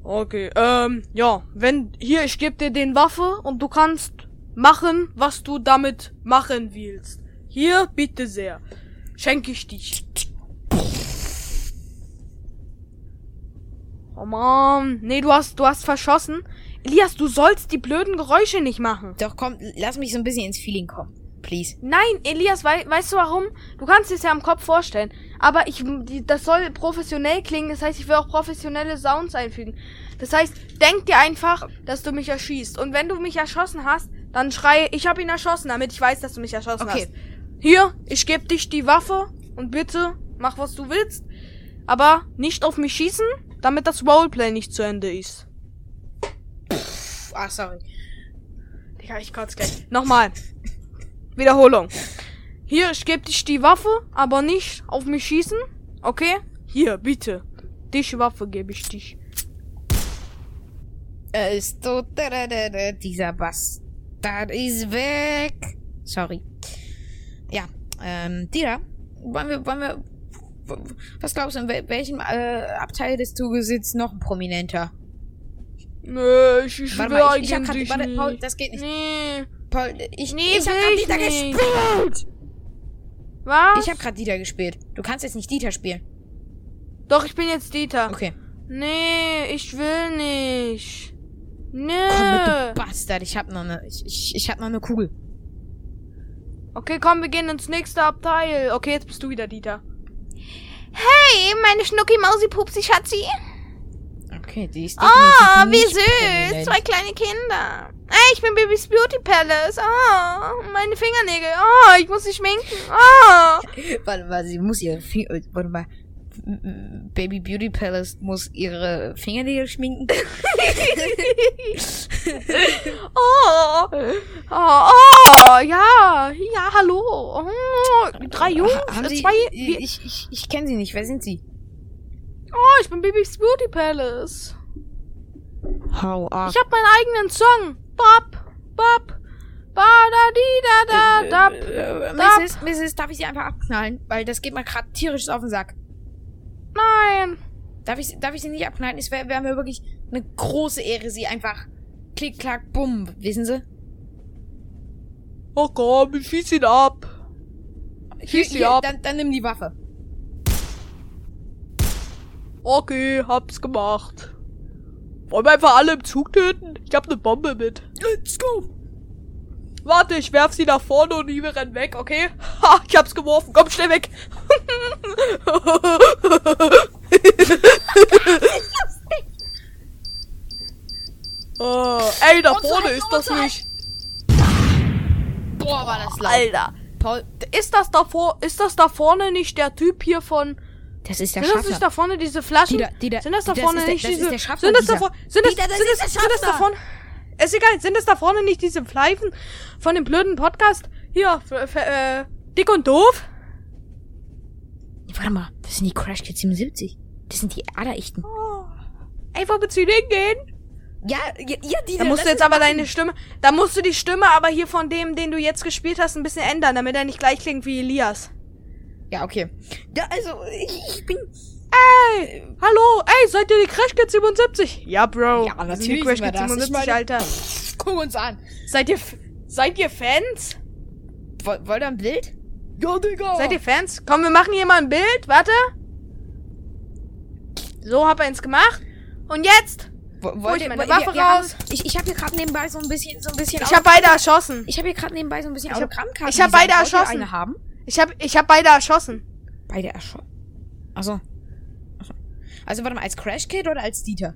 Okay, ähm, ja, wenn, hier, ich geb dir den Waffe und du kannst machen, was du damit machen willst. Hier, bitte sehr. Schenke ich dich. Oh man, nee, du hast, du hast verschossen. Elias, du sollst die blöden Geräusche nicht machen. Doch komm, lass mich so ein bisschen ins Feeling kommen. Please. Nein, Elias, wei weißt du warum? Du kannst es ja im Kopf vorstellen. Aber ich, die, das soll professionell klingen. Das heißt, ich will auch professionelle Sounds einfügen. Das heißt, denk dir einfach, dass du mich erschießt. Und wenn du mich erschossen hast, dann schreie, ich habe ihn erschossen, damit ich weiß, dass du mich erschossen Okay. hast. Hier, ich gebe dich die Waffe und bitte mach was du willst. Aber nicht auf mich schießen, damit das Roleplay nicht zu Ende ist. Pff, ah, sorry. Digga, ich kotze gleich. Nochmal. Wiederholung. Hier, ich gebe dich die Waffe, aber nicht auf mich schießen. Okay? Hier, bitte. Dich Waffe gebe ich dich. Er ist tot. Dieser Bastard ist weg. Sorry. Ja, ähm, Dira, wollen wir, wollen wir, was glaubst du, in wel- welchem äh, Abteil des Zuges sitzt noch ein Prominenter? Nö, ich, ich Warte will mal, ich, ich grad, warte, nicht. Paul, das geht nicht. Nee. Paul, ich, Nee, ich hab grad Dieter nicht. gespielt. Was? Ich hab grad Dieter gespielt. Du kannst jetzt nicht Dieter spielen. Doch, ich bin jetzt Dieter. Okay. Nee, ich will nicht. Nö. Komm mit, du Bastard. Ich hab noch ne, ich, ich, ich hab noch ne Kugel. Okay, komm, wir gehen ins nächste Abteil. Okay, jetzt bist du wieder Dieter. Hey, meine Schnucki-Mausi-Pupsi-Schatzi. Okay, die ist Oh, wie süß. Zwei kleine Kinder. Hey, ich bin Babys Beauty Palace. Oh, meine Fingernägel. Oh, ich muss sie schminken. Oh. Warte mal, sie muss ihre Finger. Warte mal. Baby Beauty Palace muss ihre Fingernägel schminken. Oh, oh, oh, ja, ja, hallo. Oh, drei Jungs, Ha- haben äh, sie, zwei. ich ich, ich, ich kenne sie nicht. Wer sind sie? oh, ich bin Babys Beauty Palace. Hau ab. Ich hab meinen eigenen Song. Bop, bop, ba da di da da dap. Äh, da. Mrs., Mrs., darf ich sie einfach abknallen? Weil das geht mir gerade tierisch auf den Sack. Nein. Darf ich, darf ich sie nicht abknallen? Es wäre wär mir wirklich eine große Ehre, sie einfach klick, klack, bumm, wissen Sie? Oh komm, ich schieß ihn ab. Schieß sie ab. Dann, dann nimm die Waffe. Okay, hab's gemacht. Wollen wir einfach alle im Zug töten? Ich hab ne Bombe mit. Let's go. Warte, ich werf sie nach vorne und die rennen weg, okay? Ha, ich hab's geworfen. Komm schnell weg. oh, ey, da vorne ist das nicht. Boah, war das laut. Alter. Paul, Ist das da vor, ist das da vorne nicht der Typ hier von, das ist der sind das nicht Schaffner. da vorne diese Flaschen? Dieter, Dieter, sind das da das vorne ist der- nicht das ist diese, der Schaffner, sind das da vorne, sind das, das sind ist das, der sind das da Schaffner. vorne, ist egal, sind das da vorne nicht diese Pfeifen von dem blöden Podcast? Hier, für, für, äh, dick und doof? Warte mal, das sind die Crash Kids 77. Das sind die Aderechten. Oh. Ey, wo willst du hingehen? Ja, ja, ja Dieter. Da musst du jetzt aber deine Stimme, da musst du die Stimme aber hier von dem, den du jetzt gespielt hast, ein bisschen ändern, damit er nicht gleich klingt wie Elias. Ja, okay. Ja, also, ich, ich bin. Ey, hallo, ey, seid ihr die Crash Kids 77? Ja, Bro. Ja, wir sind natürlich die Crash wir Kids das. Ich 77, meine- Alter. Guck uns an. Seid ihr, seid ihr Fans? Woll- Wollt ihr ein Bild? Ja, Digga. Seid ihr Fans? Komm, wir machen hier mal ein Bild. Warte. So, hab eins gemacht. Und jetzt? Wo- Hol wollt ich ihr meine Waffe wir, wir haben, raus. Ich, ich habe hier gerade nebenbei so ein bisschen, so ein bisschen. Ich hab beide erschossen. ich habe hier gerade nebenbei so ein bisschen Ich hab- Autogrammkarten. ich hab designt. beide erschossen. Eine haben? Ich hab, ich hab beide erschossen. Beide erschossen. Achso. Achso. Also warte mal, als Crash Kid oder als Dieter?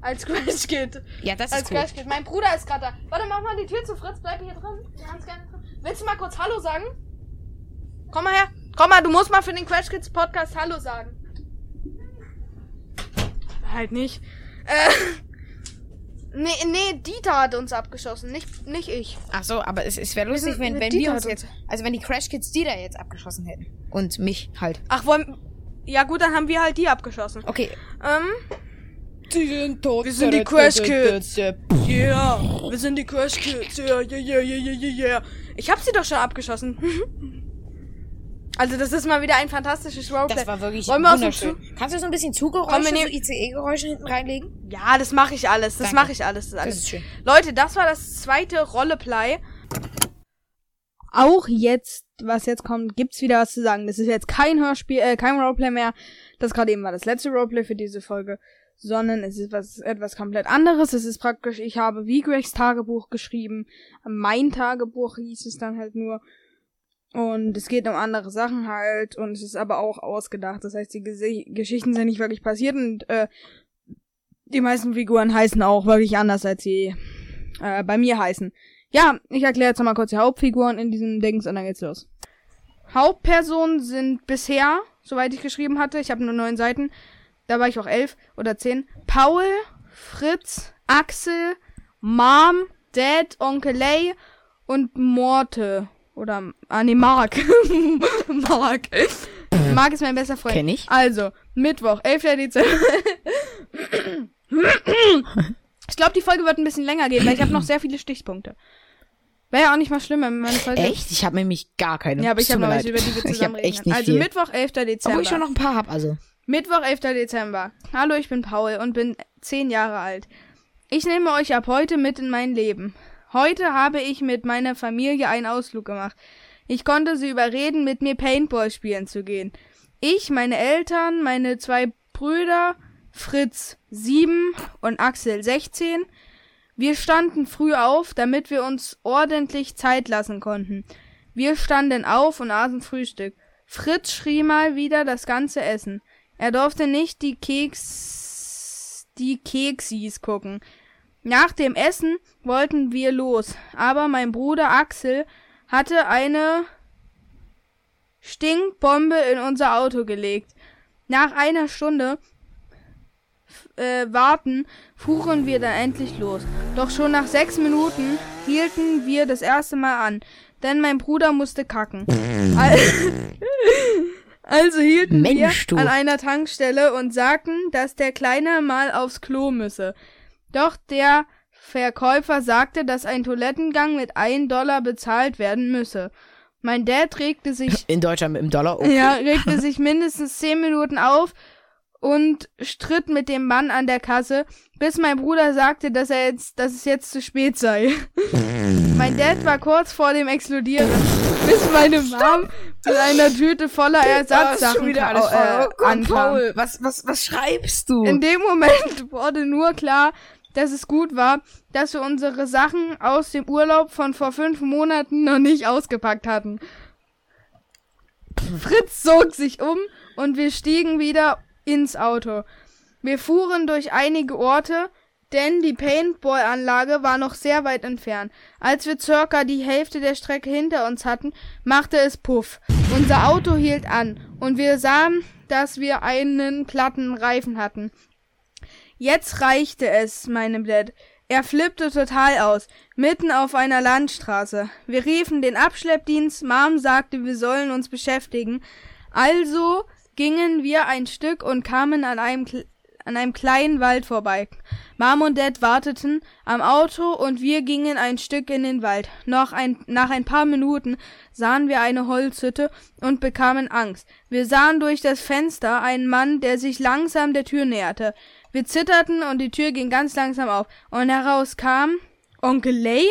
Als Crash Kid. Ja, das Als ist cool. Crash Kid. Mein Bruder ist gerade da. Warte, mach mal die Tür zu, Fritz. Bleib hier drin. Ganz gerne drin. Willst du mal kurz Hallo sagen? Komm mal her. Komm mal, du musst mal für den Crash Kids Podcast Hallo sagen. Halt nicht. Äh. Nee, nee, Dieter hat uns abgeschossen, nicht, nicht ich. Ach so, aber es, es wäre lustig, wenn, wenn Dieter wir uns jetzt, also wenn die Crash Kids Dieter jetzt abgeschossen hätten. Und mich halt. Ach, wollen. Ja, gut, dann haben wir halt die abgeschossen. Okay. Ähm. Die sind tot. Wir sind die Crash Kids. Yeah, wir sind die Crash Kids. Yeah, yeah, yeah, yeah, yeah, yeah, yeah. Ich hab sie doch schon abgeschossen. also, das ist mal wieder ein fantastisches Roleplay. Das war wirklich Wollen wir wunderschön. Kannst du so ein bisschen wir so ICE-Geräusche hinten reinlegen? Ja, das mache ich alles. Das mache ich alles. Das, alles. ist schön. Leute, das war das zweite Rolleplay. Auch jetzt, was jetzt kommt, gibt's wieder was zu sagen. Das ist jetzt kein Hörspiel, äh, kein Roleplay mehr. Das gerade eben war das letzte Roleplay für diese Folge. Sondern es ist was, etwas komplett anderes. Es ist praktisch, ich habe wie Gregs Tagebuch geschrieben. Mein Tagebuch hieß es dann halt nur. Und es geht um andere Sachen halt. Und es ist aber auch ausgedacht. Das heißt, die Gese Geschichten sind nicht wirklich passiert. Und äh, die meisten Figuren heißen auch wirklich anders, als sie äh, bei mir heißen. Ja, ich erkläre jetzt nochmal kurz die Hauptfiguren in diesem Dings und dann geht's los. Hauptpersonen sind bisher, soweit ich geschrieben hatte, ich habe nur neun Seiten, da war ich auch elf oder zehn. Paul, Fritz, Axel, Mom, Dad, Onkel Lay und Morte. Oder, ah nee, Mark. Mark. Mark ist mein bester Freund. Kenn ich. Also, Mittwoch, 11. Dezember. ich glaube, die Folge wird ein bisschen länger gehen, weil ich habe noch sehr viele Stichpunkte. Wäre ja auch nicht mal schlimm, wenn meine Folge... Echt? Ich habe nämlich gar keine. Ja, aber ich habe noch welche, über die wir Ich zusammen hab reden echt nicht Also viel. Mittwoch, 11. Dezember. Obwohl ich schon noch ein paar hab, also. Mittwoch, 11. Dezember. Hallo, ich bin Paul und bin zehn Jahre alt. Ich nehme euch ab heute mit in mein Leben. Heute habe ich mit meiner Familie einen Ausflug gemacht. Ich konnte sie überreden, mit mir Paintball spielen zu gehen. Ich, meine Eltern, meine zwei Brüder, Fritz sieben und Axel 16. Wir standen früh auf, damit wir uns ordentlich Zeit lassen konnten. Wir standen auf und aßen Frühstück. Fritz schrie mal wieder das ganze Essen. Er durfte nicht die Keks, die Keksis gucken. Nach dem Essen wollten wir los, aber mein Bruder Axel hatte eine Stinkbombe in unser Auto gelegt. Nach einer Stunde äh, warten fuhren wir dann endlich los. Doch schon nach sechs Minuten hielten wir das erste Mal an, denn mein Bruder musste kacken. Al- Also hielten Mensch, wir an einer Tankstelle und sagten, dass der Kleine mal aufs Klo müsse. Doch der Verkäufer sagte, dass ein Toilettengang mit 1 Dollar bezahlt werden müsse. Mein Dad regte sich In Deutschland mit dem Dollar. Okay. ja, regte sich mindestens zehn Minuten auf und stritt mit dem Mann an der Kasse, bis mein Bruder sagte, dass er jetzt, dass es jetzt zu spät sei. mein Dad war kurz vor dem Explodieren, bis meine Mom mit einer Tüte voller Ersatzsachen äh, Oh Gott, ankam. Paul, was, was, was schreibst du? In dem Moment wurde nur klar, dass es gut war, dass wir unsere Sachen aus dem Urlaub von vor fünf Monaten noch nicht ausgepackt hatten. Fritz zog sich um und wir stiegen wieder ins Auto. Wir fuhren durch einige Orte, denn die Paintball-Anlage war noch sehr weit entfernt. Als wir circa die Hälfte der Strecke hinter uns hatten, machte es Puff. Unser Auto hielt an und wir sahen, dass wir einen platten Reifen hatten. Jetzt reichte es, meinem Dad. Er flippte total aus, mitten auf einer Landstraße. Wir riefen den Abschleppdienst, Mom sagte, wir sollen uns beschäftigen. Also gingen wir ein Stück und kamen an einem an einem kleinen Wald vorbei. Mom und Dad warteten am Auto und wir gingen ein Stück in den Wald. Noch ein, nach ein paar Minuten sahen wir eine Holzhütte und bekamen Angst. Wir sahen durch das Fenster einen Mann, der sich langsam der Tür näherte. Wir zitterten und die Tür ging ganz langsam auf. Und heraus kam Onkel Lay?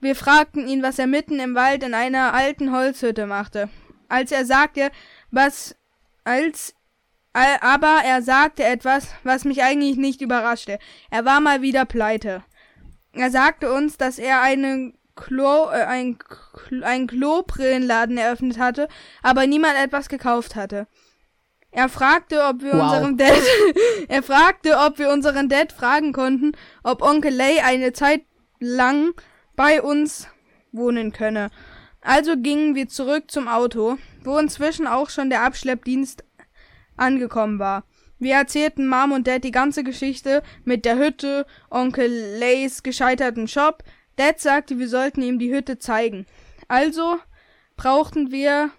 Wir fragten ihn, was er mitten im Wald in einer alten Holzhütte machte. Als er sagte, was als aber er sagte etwas, was mich eigentlich nicht überraschte. Er war mal wieder pleite. Er sagte uns, dass er einen Klo, äh, ein, ein Klobrillenladen eröffnet hatte, aber niemand etwas gekauft hatte. Er fragte, ob wir Wow. unseren Dad, er fragte, ob wir unseren Dad fragen konnten, ob Onkel Lay eine Zeit lang bei uns wohnen könne. Also gingen wir zurück zum Auto, wo inzwischen auch schon der Abschleppdienst angekommen war. Wir erzählten Mom und Dad die ganze Geschichte mit der Hütte, Onkel Lays gescheiterten Shop. Dad sagte, wir sollten ihm die Hütte zeigen. Also brauchten wir,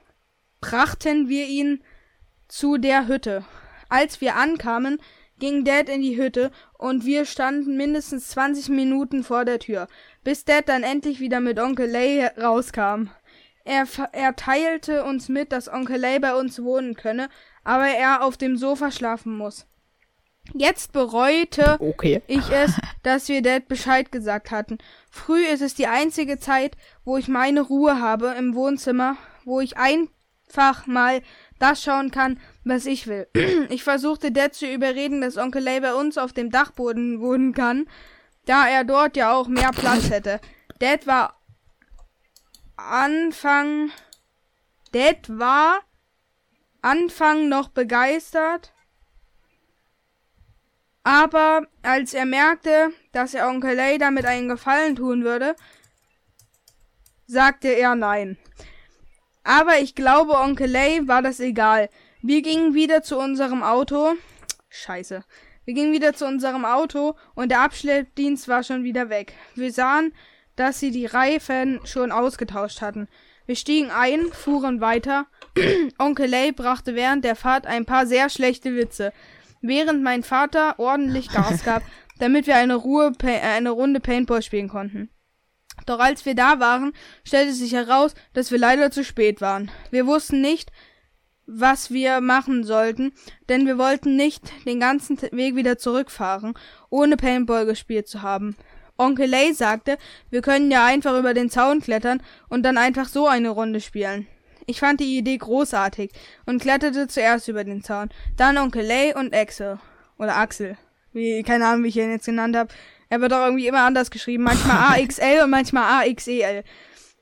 brachten wir ihn zu der Hütte. Als wir ankamen, ging Dad in die Hütte und wir standen mindestens 20 Minuten vor der Tür, bis Dad dann endlich wieder mit Onkel Lay rauskam. Er, er teilte uns mit, dass Onkel Lay bei uns wohnen könne, aber er auf dem Sofa schlafen muss. Jetzt bereute Okay. ich es, dass wir Dad Bescheid gesagt hatten. Früh ist es die einzige Zeit, wo ich meine Ruhe habe im Wohnzimmer, wo ich einfach mal das schauen kann, was ich will. Ich versuchte Dad zu überreden, dass Onkel Lay bei uns auf dem Dachboden wohnen kann, da er dort ja auch mehr Platz hätte. Dad war Anfang Dad war Anfang noch begeistert, aber als er merkte, dass er Onkel Lay damit einen Gefallen tun würde, sagte er nein. Aber ich glaube, Onkel Lay war das egal. Wir gingen wieder zu unserem Auto. Scheiße. Wir gingen wieder zu unserem Auto und der Abschleppdienst war schon wieder weg. Wir sahen, dass sie die Reifen schon ausgetauscht hatten. Wir stiegen ein, fuhren weiter. Onkel Lay brachte während der Fahrt ein paar sehr schlechte Witze, während mein Vater ordentlich Gas gab, damit wir eine, Ruhe, äh, eine Runde Paintball spielen konnten. Doch als wir da waren, stellte sich heraus, dass wir leider zu spät waren. Wir wussten nicht, was wir machen sollten, denn wir wollten nicht den ganzen Weg wieder zurückfahren, ohne Paintball gespielt zu haben. Onkel Lay sagte, wir können ja einfach über den Zaun klettern und dann einfach so eine Runde spielen. Ich fand die Idee großartig und kletterte zuerst über den Zaun, dann Onkel Lay und Axel. Oder Axel. Wie, keine Ahnung, wie ich ihn jetzt genannt habe. Er wird auch irgendwie immer anders geschrieben. Manchmal AXL und manchmal AXEL.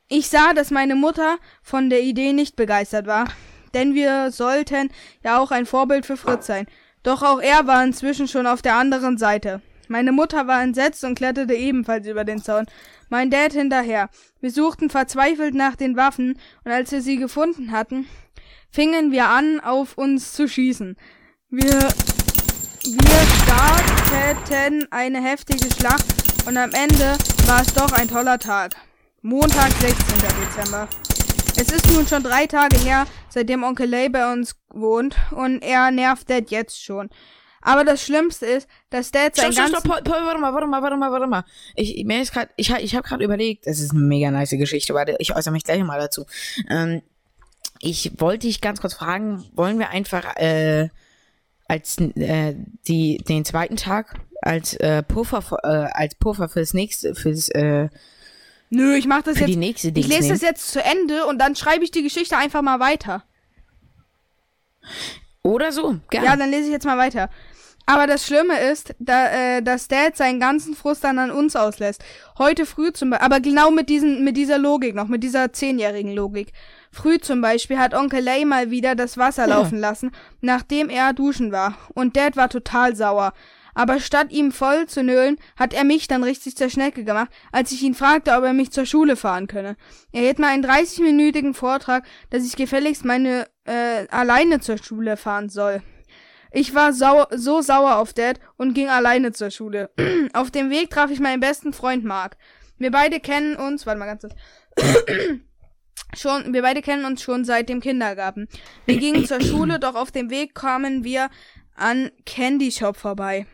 Ich sah, dass meine Mutter von der Idee nicht begeistert war, denn wir sollten ja auch ein Vorbild für Fritz sein. Doch auch er war inzwischen schon auf der anderen Seite. Meine Mutter war entsetzt und kletterte ebenfalls über den Zaun. Mein Dad hinterher. Wir suchten verzweifelt nach den Waffen und als wir sie gefunden hatten, fingen wir an, auf uns zu schießen. Wir wir starteten eine heftige Schlacht und am Ende war es doch ein toller Tag. Montag, 16. Dezember. Es ist nun schon drei Tage her, seitdem Onkel Lay bei uns wohnt und er nervt Dad jetzt schon. Aber das Schlimmste ist, dass Dad sein Stopp, stopp, stopp, Paul, warte mal, warte mal, warte mal, warte mal. Ich, mir ist grad, ich, ich habe gerade überlegt, das ist eine mega nice Geschichte, warte, ich äußere mich gleich mal dazu. Ähm, ich wollte dich ganz kurz fragen, wollen wir einfach äh, als äh, die den zweiten Tag als äh, Puffer äh, als Puffer fürs nächste fürs äh, Nö, ich mach das für die jetzt... nächste Ich lese nehmen? das jetzt zu Ende und dann schreibe ich die Geschichte einfach mal weiter. Oder so, gerne. Ja, dann lese ich jetzt mal weiter. Aber das Schlimme ist, da, äh, dass Dad seinen ganzen Frust dann an uns auslässt. Heute früh zum Beispiel, aber genau mit diesen, mit dieser Logik noch, mit dieser zehnjährigen Logik. Früh zum Beispiel hat Onkel Lay mal wieder das Wasser laufen lassen, nachdem er duschen war. Und Dad war total sauer. Aber statt ihm voll zu nölen, hat er mich dann richtig zur Schnecke gemacht, als ich ihn fragte, ob er mich zur Schule fahren könne. Er hielt mal einen 30-minütigen Vortrag, dass ich gefälligst meine äh, alleine zur Schule fahren soll. Ich war sau so sauer auf Dad und ging alleine zur Schule. auf dem Weg traf ich meinen besten Freund Mark. Wir beide kennen uns, warte mal ganz kurz. schon, wir beide kennen uns schon seit dem Kindergarten. Wir gingen zur Schule, doch auf dem Weg kamen wir an Candy Shop vorbei.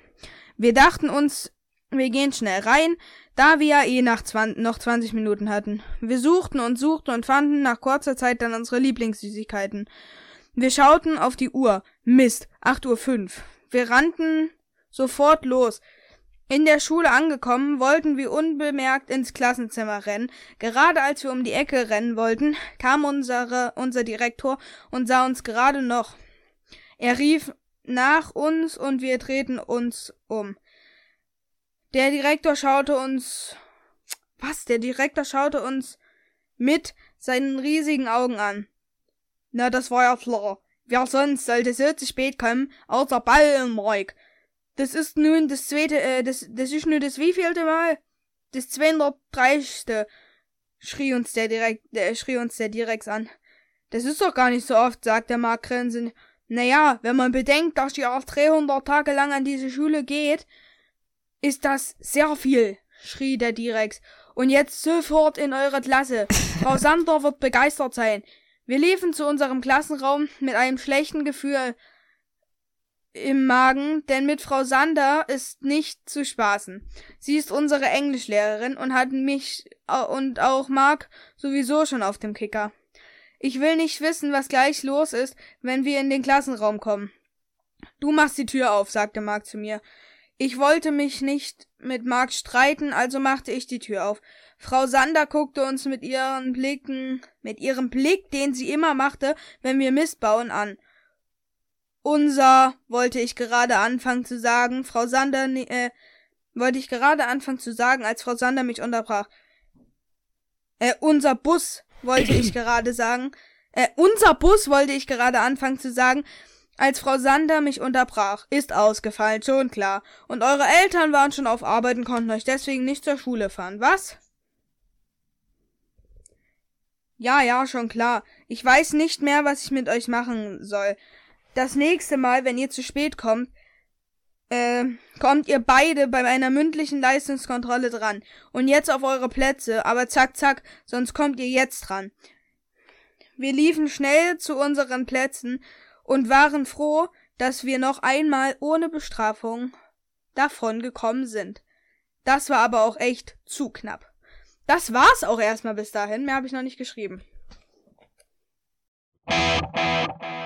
Wir dachten uns, wir gehen schnell rein, da wir ja eh nach 20, noch 20 Minuten hatten. Wir suchten und suchten und fanden nach kurzer Zeit dann unsere Lieblingssüßigkeiten. Wir schauten auf die Uhr. Mist, 8.05 Uhr. Wir rannten sofort los. In der Schule angekommen, wollten wir unbemerkt ins Klassenzimmer rennen. Gerade als wir um die Ecke rennen wollten, kam unsere, unser Direktor und sah uns gerade noch. Er rief nach uns und wir drehten uns um. Der Direktor schaute uns. Was? Der Direktor schaute uns mit seinen riesigen Augen an. Na, das war ja klar. Wer sonst sollte so zu spät kommen, außer Ballenmark? Das ist nun das zweite, äh, das, das ist nun das wievielte Mal? Das 230. schrie uns der direkt, äh, schrie uns der Direx an. Das ist doch gar nicht so oft, sagt der Mark grinsend. Naja, wenn man bedenkt, dass ihr auch 300 Tage lang an diese Schule geht, ist das sehr viel, schrie der Direx. Und jetzt sofort in eure Klasse. Frau Sander wird begeistert sein. Wir liefen zu unserem Klassenraum mit einem schlechten Gefühl im Magen, denn mit Frau Sander ist nicht zu spaßen. Sie ist unsere Englischlehrerin und hat mich und auch Mark sowieso schon auf dem Kicker. Ich will nicht wissen, was gleich los ist, wenn wir in den Klassenraum kommen. Du machst die Tür auf, sagte Mark zu mir. Ich wollte mich nicht mit Mark streiten, also machte ich die Tür auf. Frau Sander guckte uns mit ihren Blicken, mit ihrem Blick, den sie immer machte, wenn wir Mist bauen, an. Unser, wollte ich gerade anfangen zu sagen, Frau Sander, äh, wollte ich gerade anfangen zu sagen, als Frau Sander mich unterbrach. Äh, unser Bus, wollte ich gerade sagen. Äh, unser Bus, wollte ich gerade anfangen zu sagen, als Frau Sander mich unterbrach. Ist ausgefallen, schon klar. Und eure Eltern waren schon auf Arbeit und konnten euch deswegen nicht zur Schule fahren, was? Ja, ja, schon klar. Ich weiß nicht mehr, was ich mit euch machen soll das nächste Mal, wenn ihr zu spät kommt, äh, kommt ihr beide bei einer mündlichen Leistungskontrolle dran. Und jetzt auf eure Plätze, aber zack, zack, sonst kommt ihr jetzt dran. Wir liefen schnell zu unseren Plätzen und waren froh, dass wir noch einmal ohne Bestrafung davon gekommen sind. Das war aber auch echt zu knapp. Das war's auch erstmal bis dahin, mehr habe ich noch nicht geschrieben. Musik